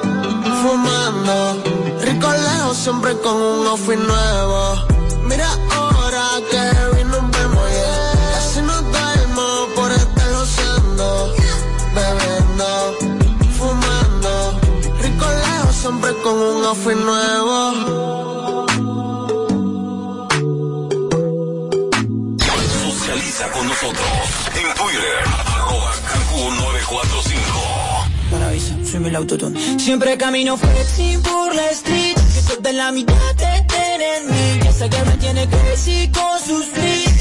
fumando. Rico lejos, siempre con un outfit nuevo. Mira ahora que vino nos vemos, yeah. Casi no duermo por estar gozando, bebiendo, con un outfit nuevo. Socializa con nosotros en Twitter, arroba Kaku 945. Maravilla, soy el autotune. Siempre camino flexing por la street. Que toda la mitad te tiene en mí. Que sé que me tiene crazy con sus beats.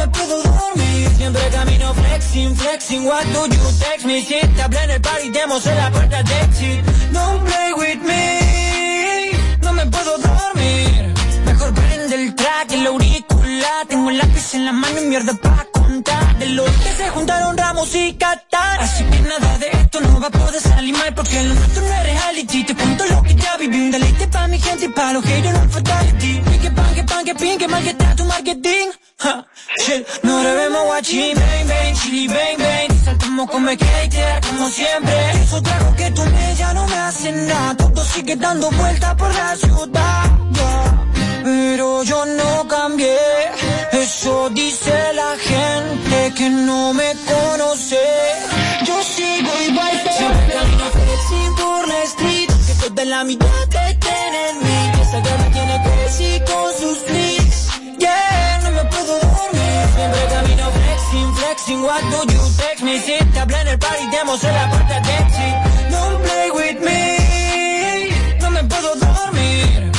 Me puedo dormir. Siempre camino flexing, flexing. What do you text me? Si te hablé en el party, demos en la puerta de exit. Don't play with me. No me puedo dormir. Mejor prende el track, el auricular. Tengo el lápiz en la mano y mierda pa' contar. De los que se juntaron Ramos y Qatar. Así que nada de esto no va a poder salir mal. Porque lo nuestro no es reality. Te cuento lo que ya viví. Un deleite pa' mi gente y pa' los haters no fatality. Que pan, que pan, que pin, que mal que está tu marketing. Ja, shit, no debemos guachín. Bang, bang, chili, bang, bang. Saltamos como skater, como siempre. Eso trago que tú me ya no me hace nada. Todo sigue dando vueltas por la ciudad. Pero yo no cambié, eso dice la gente que no me conoce. Yo sigo igual, siempre camino flexing por la street. Que toda la mitad mí. Que que me tiene crazy con sus. Siempre camino flexing, flexing. What do you text me? Si te hablé en el party, demos en la puerta de exit. Don't play with me. No me puedo dormir.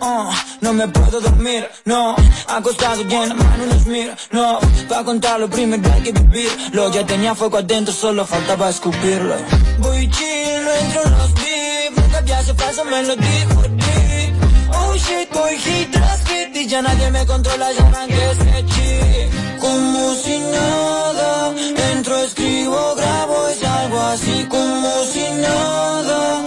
Oh, no me puedo dormir, no Acostado y en la mano nos mira, no Pa' contar lo primero hay que vivir Lo ya tenía fuego adentro, solo faltaba escupirlo Voy chill, no entro en los beef Nunca había hace falso, me lo dijo Dick Oh shit, voy hit tras Y ya nadie me controla, ya arranqué ese chip Como si nada Entro, escribo, grabo Es algo así como si nada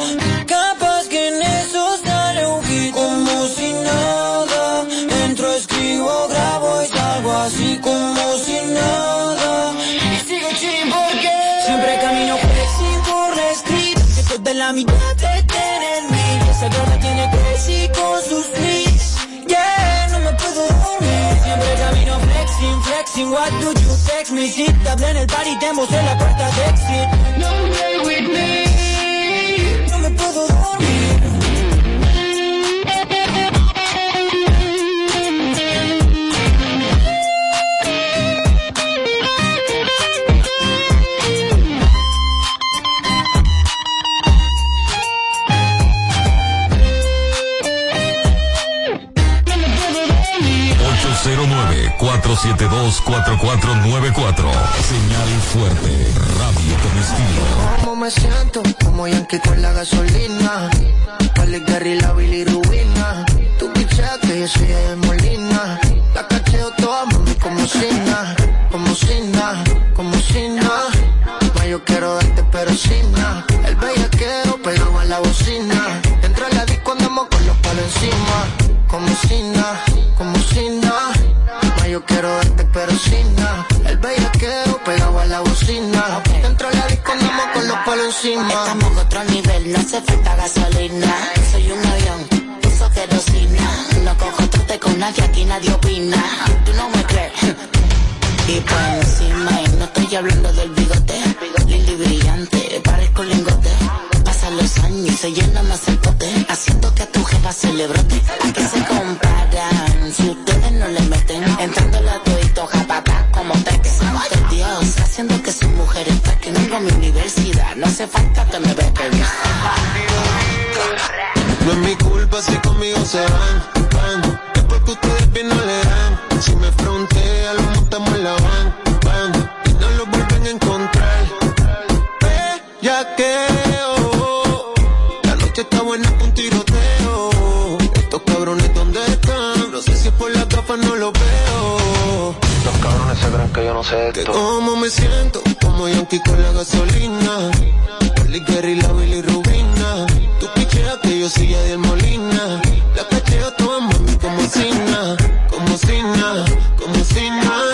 What do you text me? Si te hablé en el party, demos en la puerta de exit play 4494. Señal fuerte, radio con estilo. ¿Cómo me siento? Como Yankee con la gasolina. Cali Gary, la bilirubina. Tu pichete, yo soy de Molina. La cacheo toda, mami, como sina. Como sina, como sina. Ma, yo quiero darte, pero sina. El bellaqueo pegado a la bocina. Entra a la disco, andamos con los palos encima. Como sina, como sina. Ma, yo quiero darte Perosina, el bellaqueo pegado a la bocina. Dentro de la disco andamos con los palos encima. Estamos a otro nivel, no hace falta gasolina. Soy un avión, uso querosina. No cojo trote con nadie, aquí nadie opina. Tú no me crees. Y por encima, y no estoy hablando del bigote. Lili brillante, parezco lingote. Pasan los años y se llena más el pote. Haciendo que a tu jefa celebrote. Aquí se compara mi universidad. No hace falta que me bequen. No es mi culpa si conmigo se van, van. Es porque ustedes bien no le dan. Si me frontea, lo montamos en la van, van. Y no lo vuelven a encontrar. Ya que oh, la noche está buena con un tiroteo. Estos cabrones, ¿dónde están? No sé si es por la gafas, no los veo. Los cabrones se creen que yo no sé Que esto. cómo me siento, como Yankee con la gasolina. Oli Gary, la Billy Rubina. Tú picheas que yo soy Adiel Molina. La cacheo toda mami como Sina, como Sina, como Sina.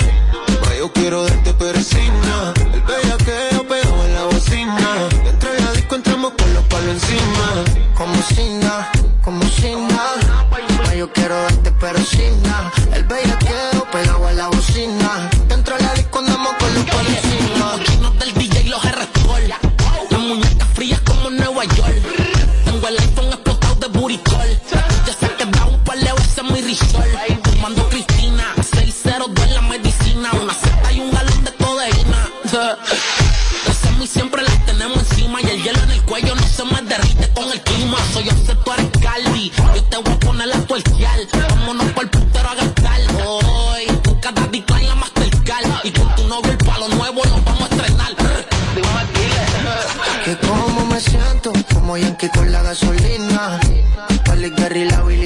Oli Gary,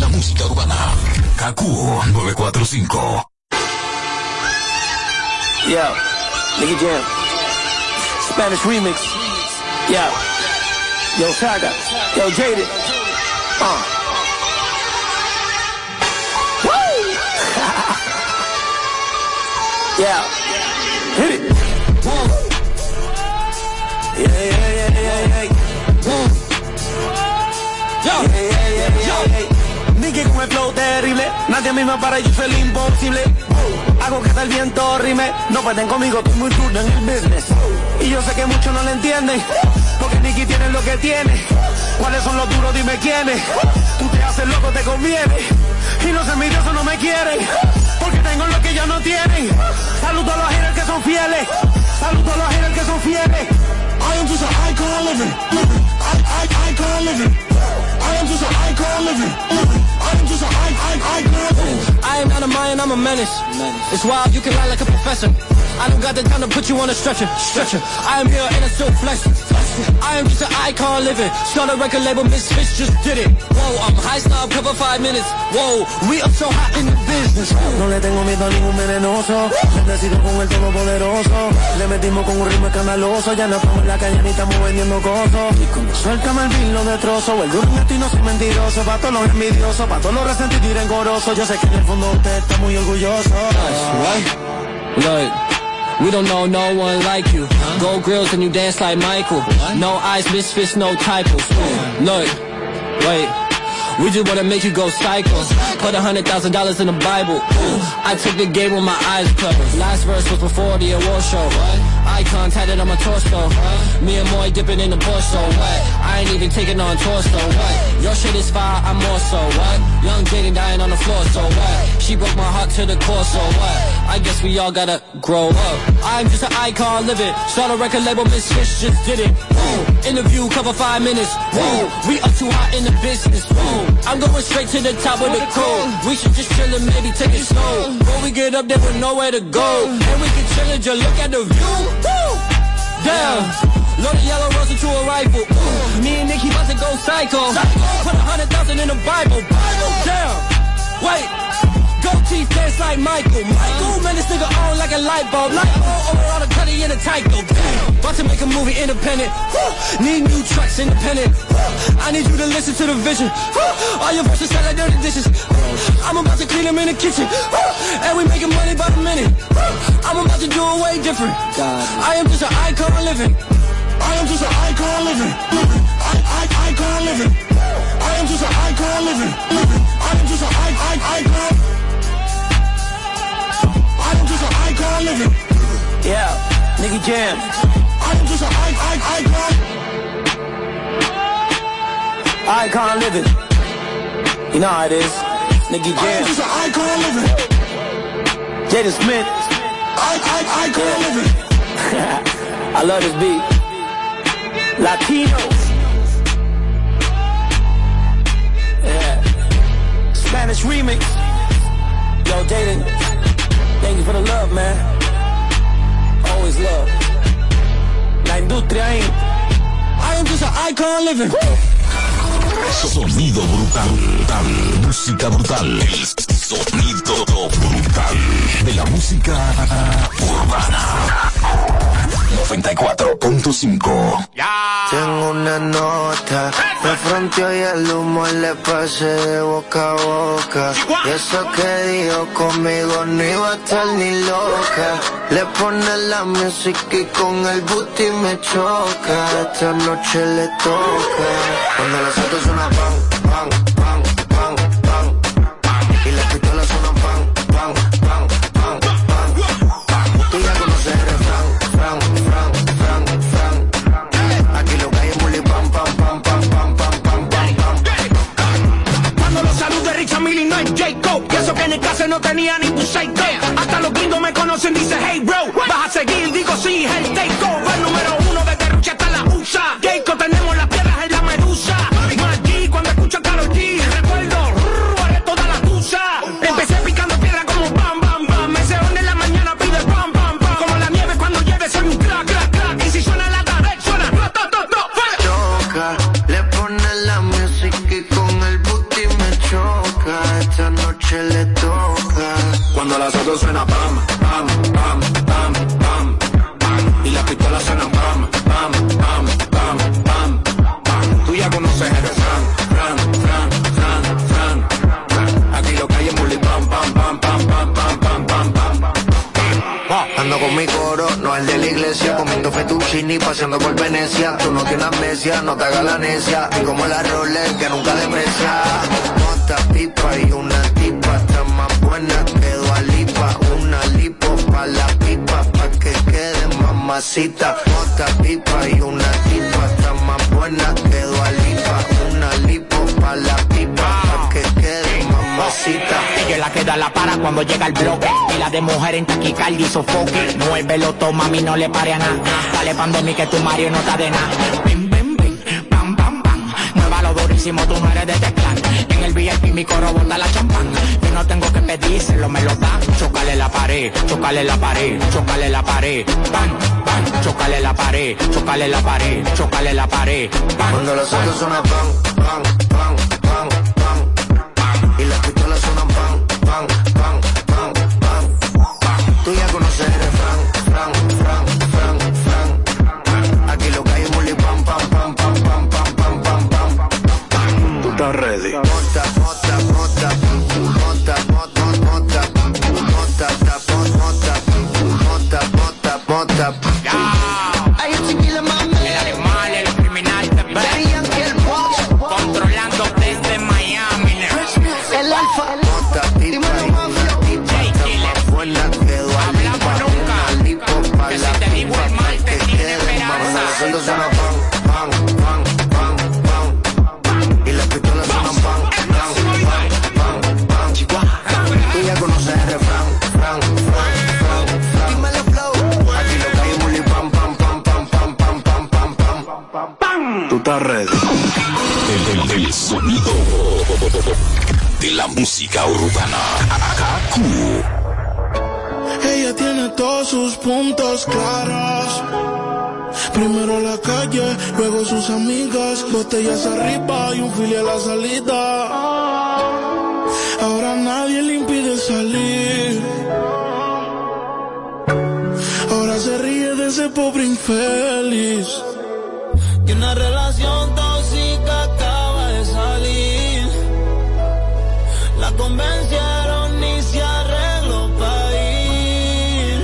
la música urbana. KQ 945. Yo, Nicky Jam. Spanish remix. Yo. Yo, Saga. Yo, Jaded. Uh. Woo! yeah. Hit it. Nadie a mí me para, yo soy el imposible. Hago que hasta el viento rime, no pueden conmigo, estoy muy duro en el business. Y yo sé que muchos no lo entienden, porque Nicky tiene lo que tiene. ¿Cuáles son los duros? Dime quiénes. Tú te haces loco, te conviene. Y los envidiosos no me quieren, porque tengo lo que ellos no tienen. Saludo a los haters que son fieles, saludo a los haters que son fieles. I am just an icon living, living. I am just an icon living. I am just an icon. I am not a Mayan, I'm a menace. It's wild, you can lie like a professor. I don't got the time to put you on a stretcher, stretcher. I am here and I'm still flexing. I am just an icon living. Start a record label, Misfits just did it. Whoa, I'm high snob, cover five minutes. Whoa, we up so hot in the business. No le tengo miedo a ningún venenoso. Bendecido con el todopoderoso. Le metimos con un ritmo escandaloso. Ya no estamos en la calle ni estamos vendiendo cosas. Y cuando suéltame el vin lo destrozo. El duro y no soy mentiroso. Pa' todos los envidiosos, pa' todos los resentidos y rencorosos. Yo sé que en el fondo usted está muy orgulloso. Look, we don't know no one like you. Gold grills and you dance like Michael. No eyes, misfits, no typos. Look, wait. We just wanna make you go psycho. Put a hundred thousand dollars in the Bible. I took the game with my eyes closed. Last verse was before the award show. Icon tatted on my torso. Me and Moy dipping in the Porsche. What? I ain't even taking on torso. What? Your shit is fire, I'm more so. What? Young Jaden dying on the floor. So what? She broke my heart to the core. So what? I guess we all gotta grow up. I'm just an icon living. Start a record label, Miss Fish just did it. Whoa. Interview cover five minutes. Whoa. We up too hot in the business. I'm going straight to the top of the code. We should just chill and maybe take it slow. When we get up there with nowhere to go. And we can chill and just look at the view. Damn. Load a yellow rose into a rifle. Ooh, me and Nicky about to go psycho. Put a hundred thousand in the Bible. Damn. Wait. Go teeth dance like Michael. Michael, man, this nigga on like a light bulb. Light bulb over all the cutty in a Tyco. About to make a movie independent. Woo. Need new trucks independent. Woo. I need you to listen to the vision. Woo. All your verses sound like dirty dishes. I'm about to clean them in the kitchen. And we making money by the minute. I'm about to do it way different. I am just an icon living. I am just an icon living. living. I, I, icon living. I am just an icon living. living. I am just an icon. I an icon living. Yeah, Nicky Jam. I am just an I, I, icon. Icon living. You know how it is. Nicky I am Jam. just an icon living. Jada Smith. I, I, icon living. I love this beat. Latinos. Yeah. Spanish remix. Yo, Jaden. Thank you for the love, man. Always love. La industria ahí. I am just an icon living. Sonido brutal, brutal, música brutal, el sonido brutal de la música urbana. 94.5 Tengo una nota, me fronteó y el humo le pasé de boca a boca. Y eso que dijo conmigo no iba a estar ni loca. Le pone la música y con el booty me choca. Esta noche le toca. Cuando las autos suenan pan, tenía ni tu Hasta los gringos me conocen, dice hey bro. Vas a seguir, digo sí, el Tú no tienes amnesia, no te hagas la necia. Y como la Rolex que nunca deprecia. Nota pipa y una tipa, está más buena que Lipa. Una lipo pa' la pipa, pa' que quede mamacita. Nota pipa y una tipa, está más buena que Lipa. Una lipo pa' la pipa, pa' que quede mamacita. Ella es la que da la para cuando llega el bloque. Y la de mujer en taquicardia y sofoque. Muévelo, toma, a mí no le pare a nada. Dale pandemia que tu Mario no está de nada. Bim, bim, bim, pam, pam, pam. Muévalo durísimo, tú no eres de teclán. En el VIP mi coro bota la champán. Yo no tengo que pedírselo, me lo da. Chocale la pared, chocale la pared, chocale la pared. Pan, chocale la pared, chocale la pared, chocale la pared. Pan, Cuando los autos suenan pan, pan, botella se arriba y un fili a la salida. Ahora nadie le impide salir. Ahora se ríe de ese pobre infeliz. Que una relación tóxica acaba de salir. La convencieron y se arregló para ir.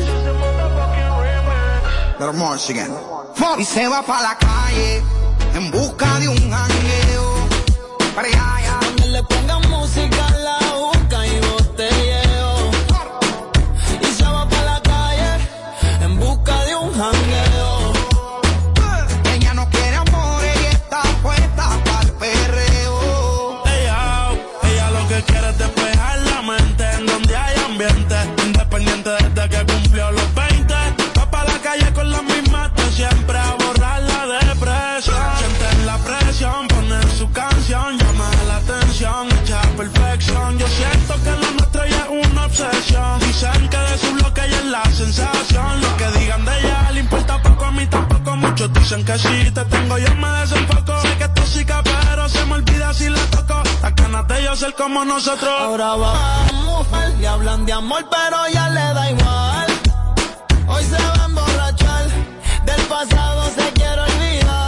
Y se va para la calle en busca hang Son que si te tengo yo me desenfoco. Sé que es tóxica, pero se me olvida si la toco. Las ganas de yo ser como nosotros. Ahora vamos, le hablan de amor, pero ya le da igual. Hoy se va a emborrachar, del pasado se quiere olvidar.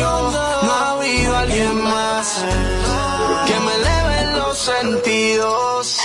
no ha habido alguien más que me eleve los sentidos.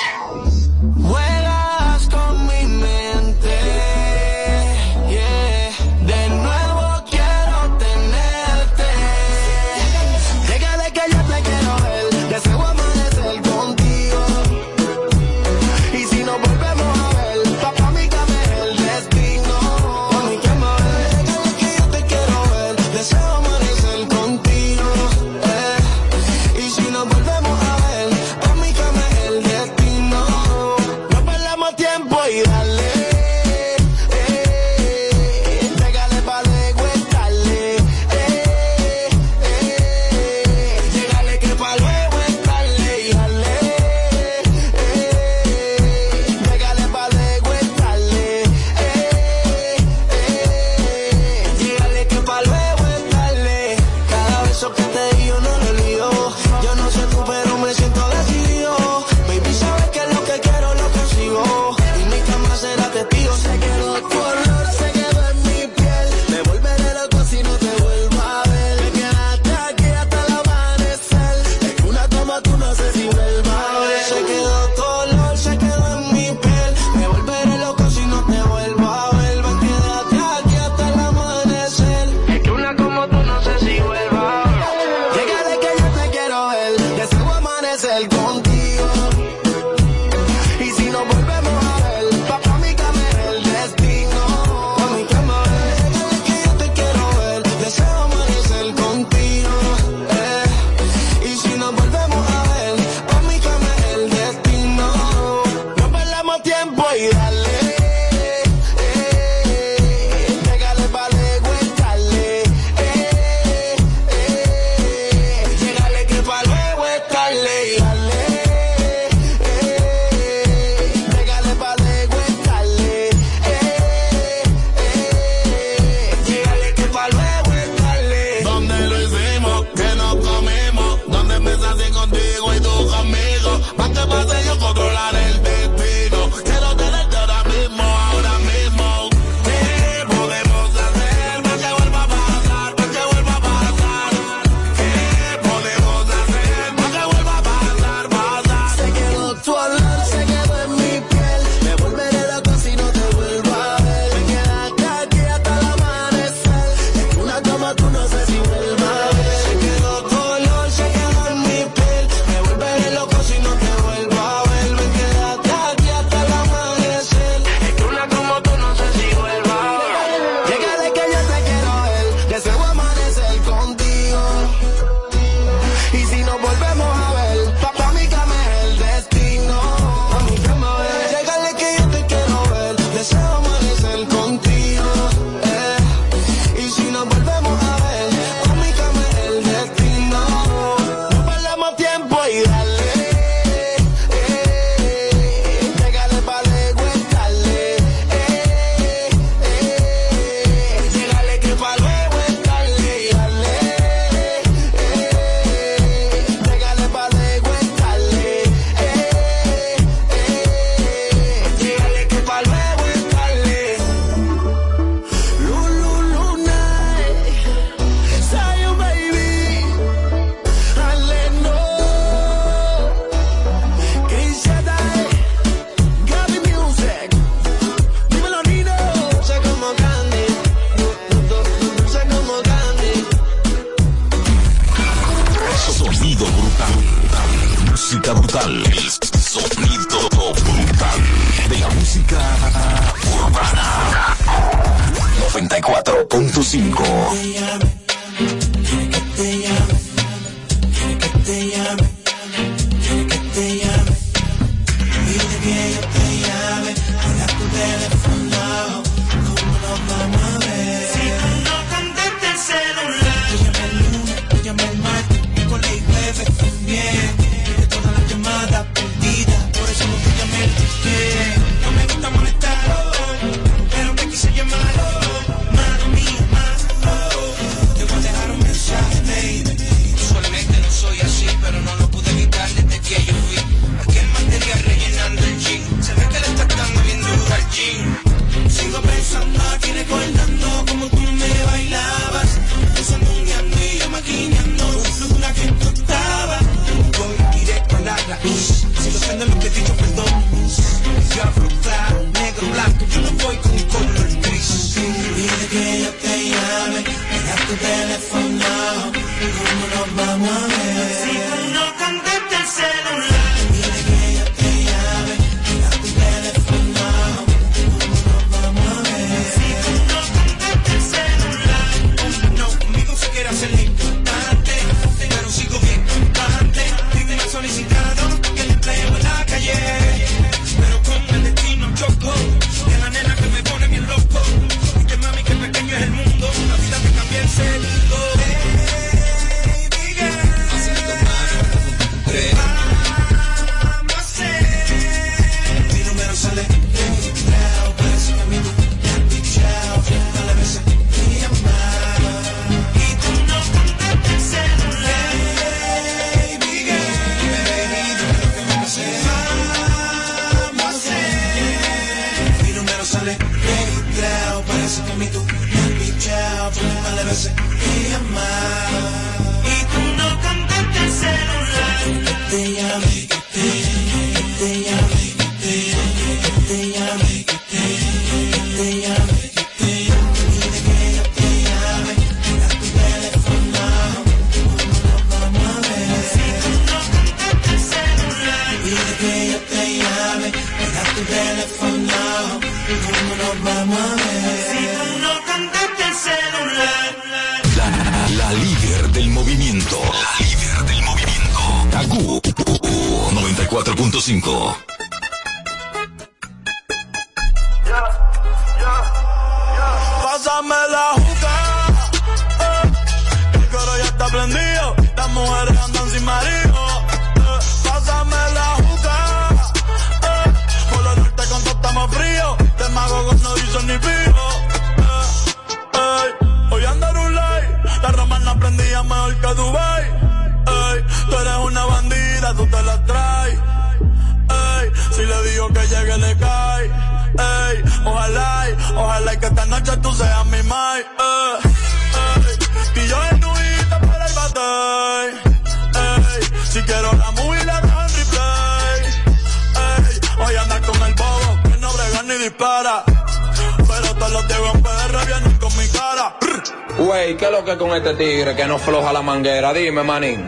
105.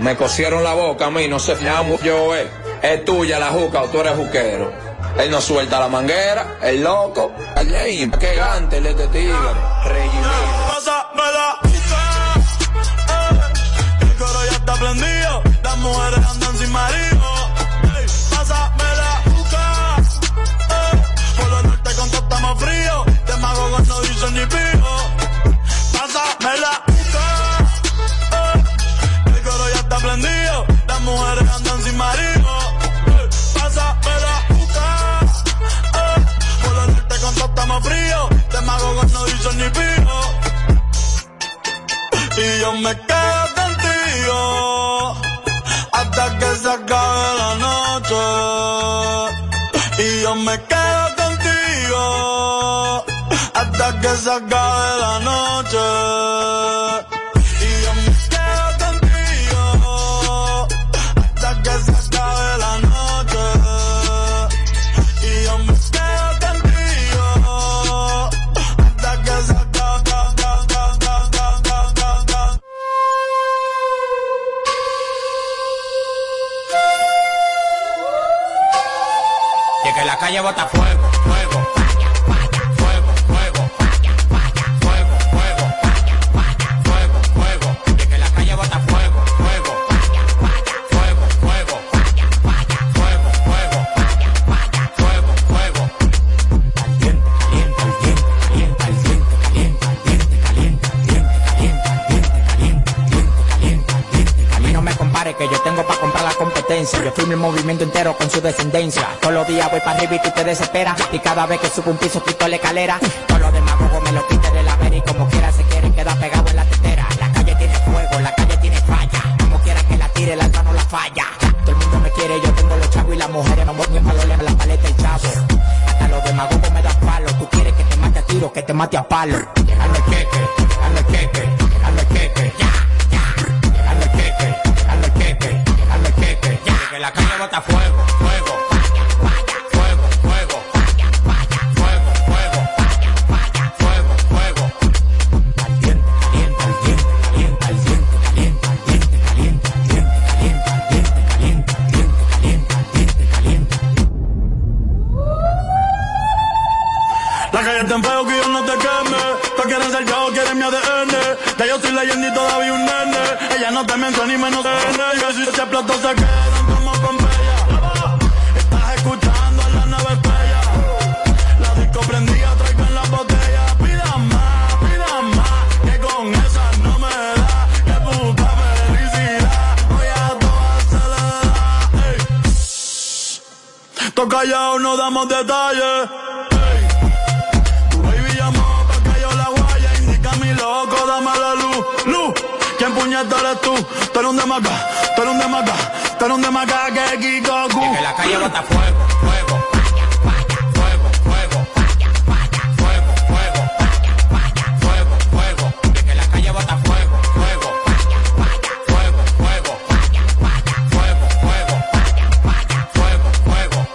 Me cosieron la boca a mí, no sé yo es. Es tuya la juca o tú eres juquero. Él no suelta la manguera, el loco. Ay, qué gante le este tigre. Rey eh, El coro ya está prendido, las mujeres andan sin marido. y yo me quedo contigo hasta que se acabe la noche. Y yo me quedo contigo hasta que se acabe la noche. Bota fuego, Yo firmo el movimiento entero con su descendencia. Todos los días voy para arriba y tú te desesperas. Y cada vez que subo un piso quito la escalera. Todos los demagogos me lo quite de la vera y como quiera se quieren quedar pegado en la tetera. La calle tiene fuego, la calle tiene falla. Como quiera que la tire, el alma no la falla. Todo el mundo me quiere, yo tengo los chavos y las mujeres no voy palo le la paleta el chavo. Hasta los demagogos me dan palo. Tú quieres que te mate a tiro, que te mate a palo. Llegando el queque, llegando el queque, fuego. Fuego, fuego.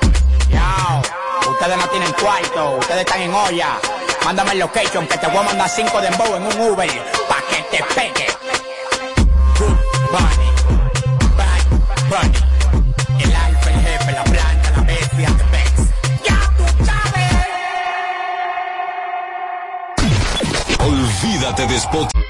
Yao, ustedes no tienen cuarto, ustedes están en olla. Mándame el location que te voy a mandar cinco de en un Uber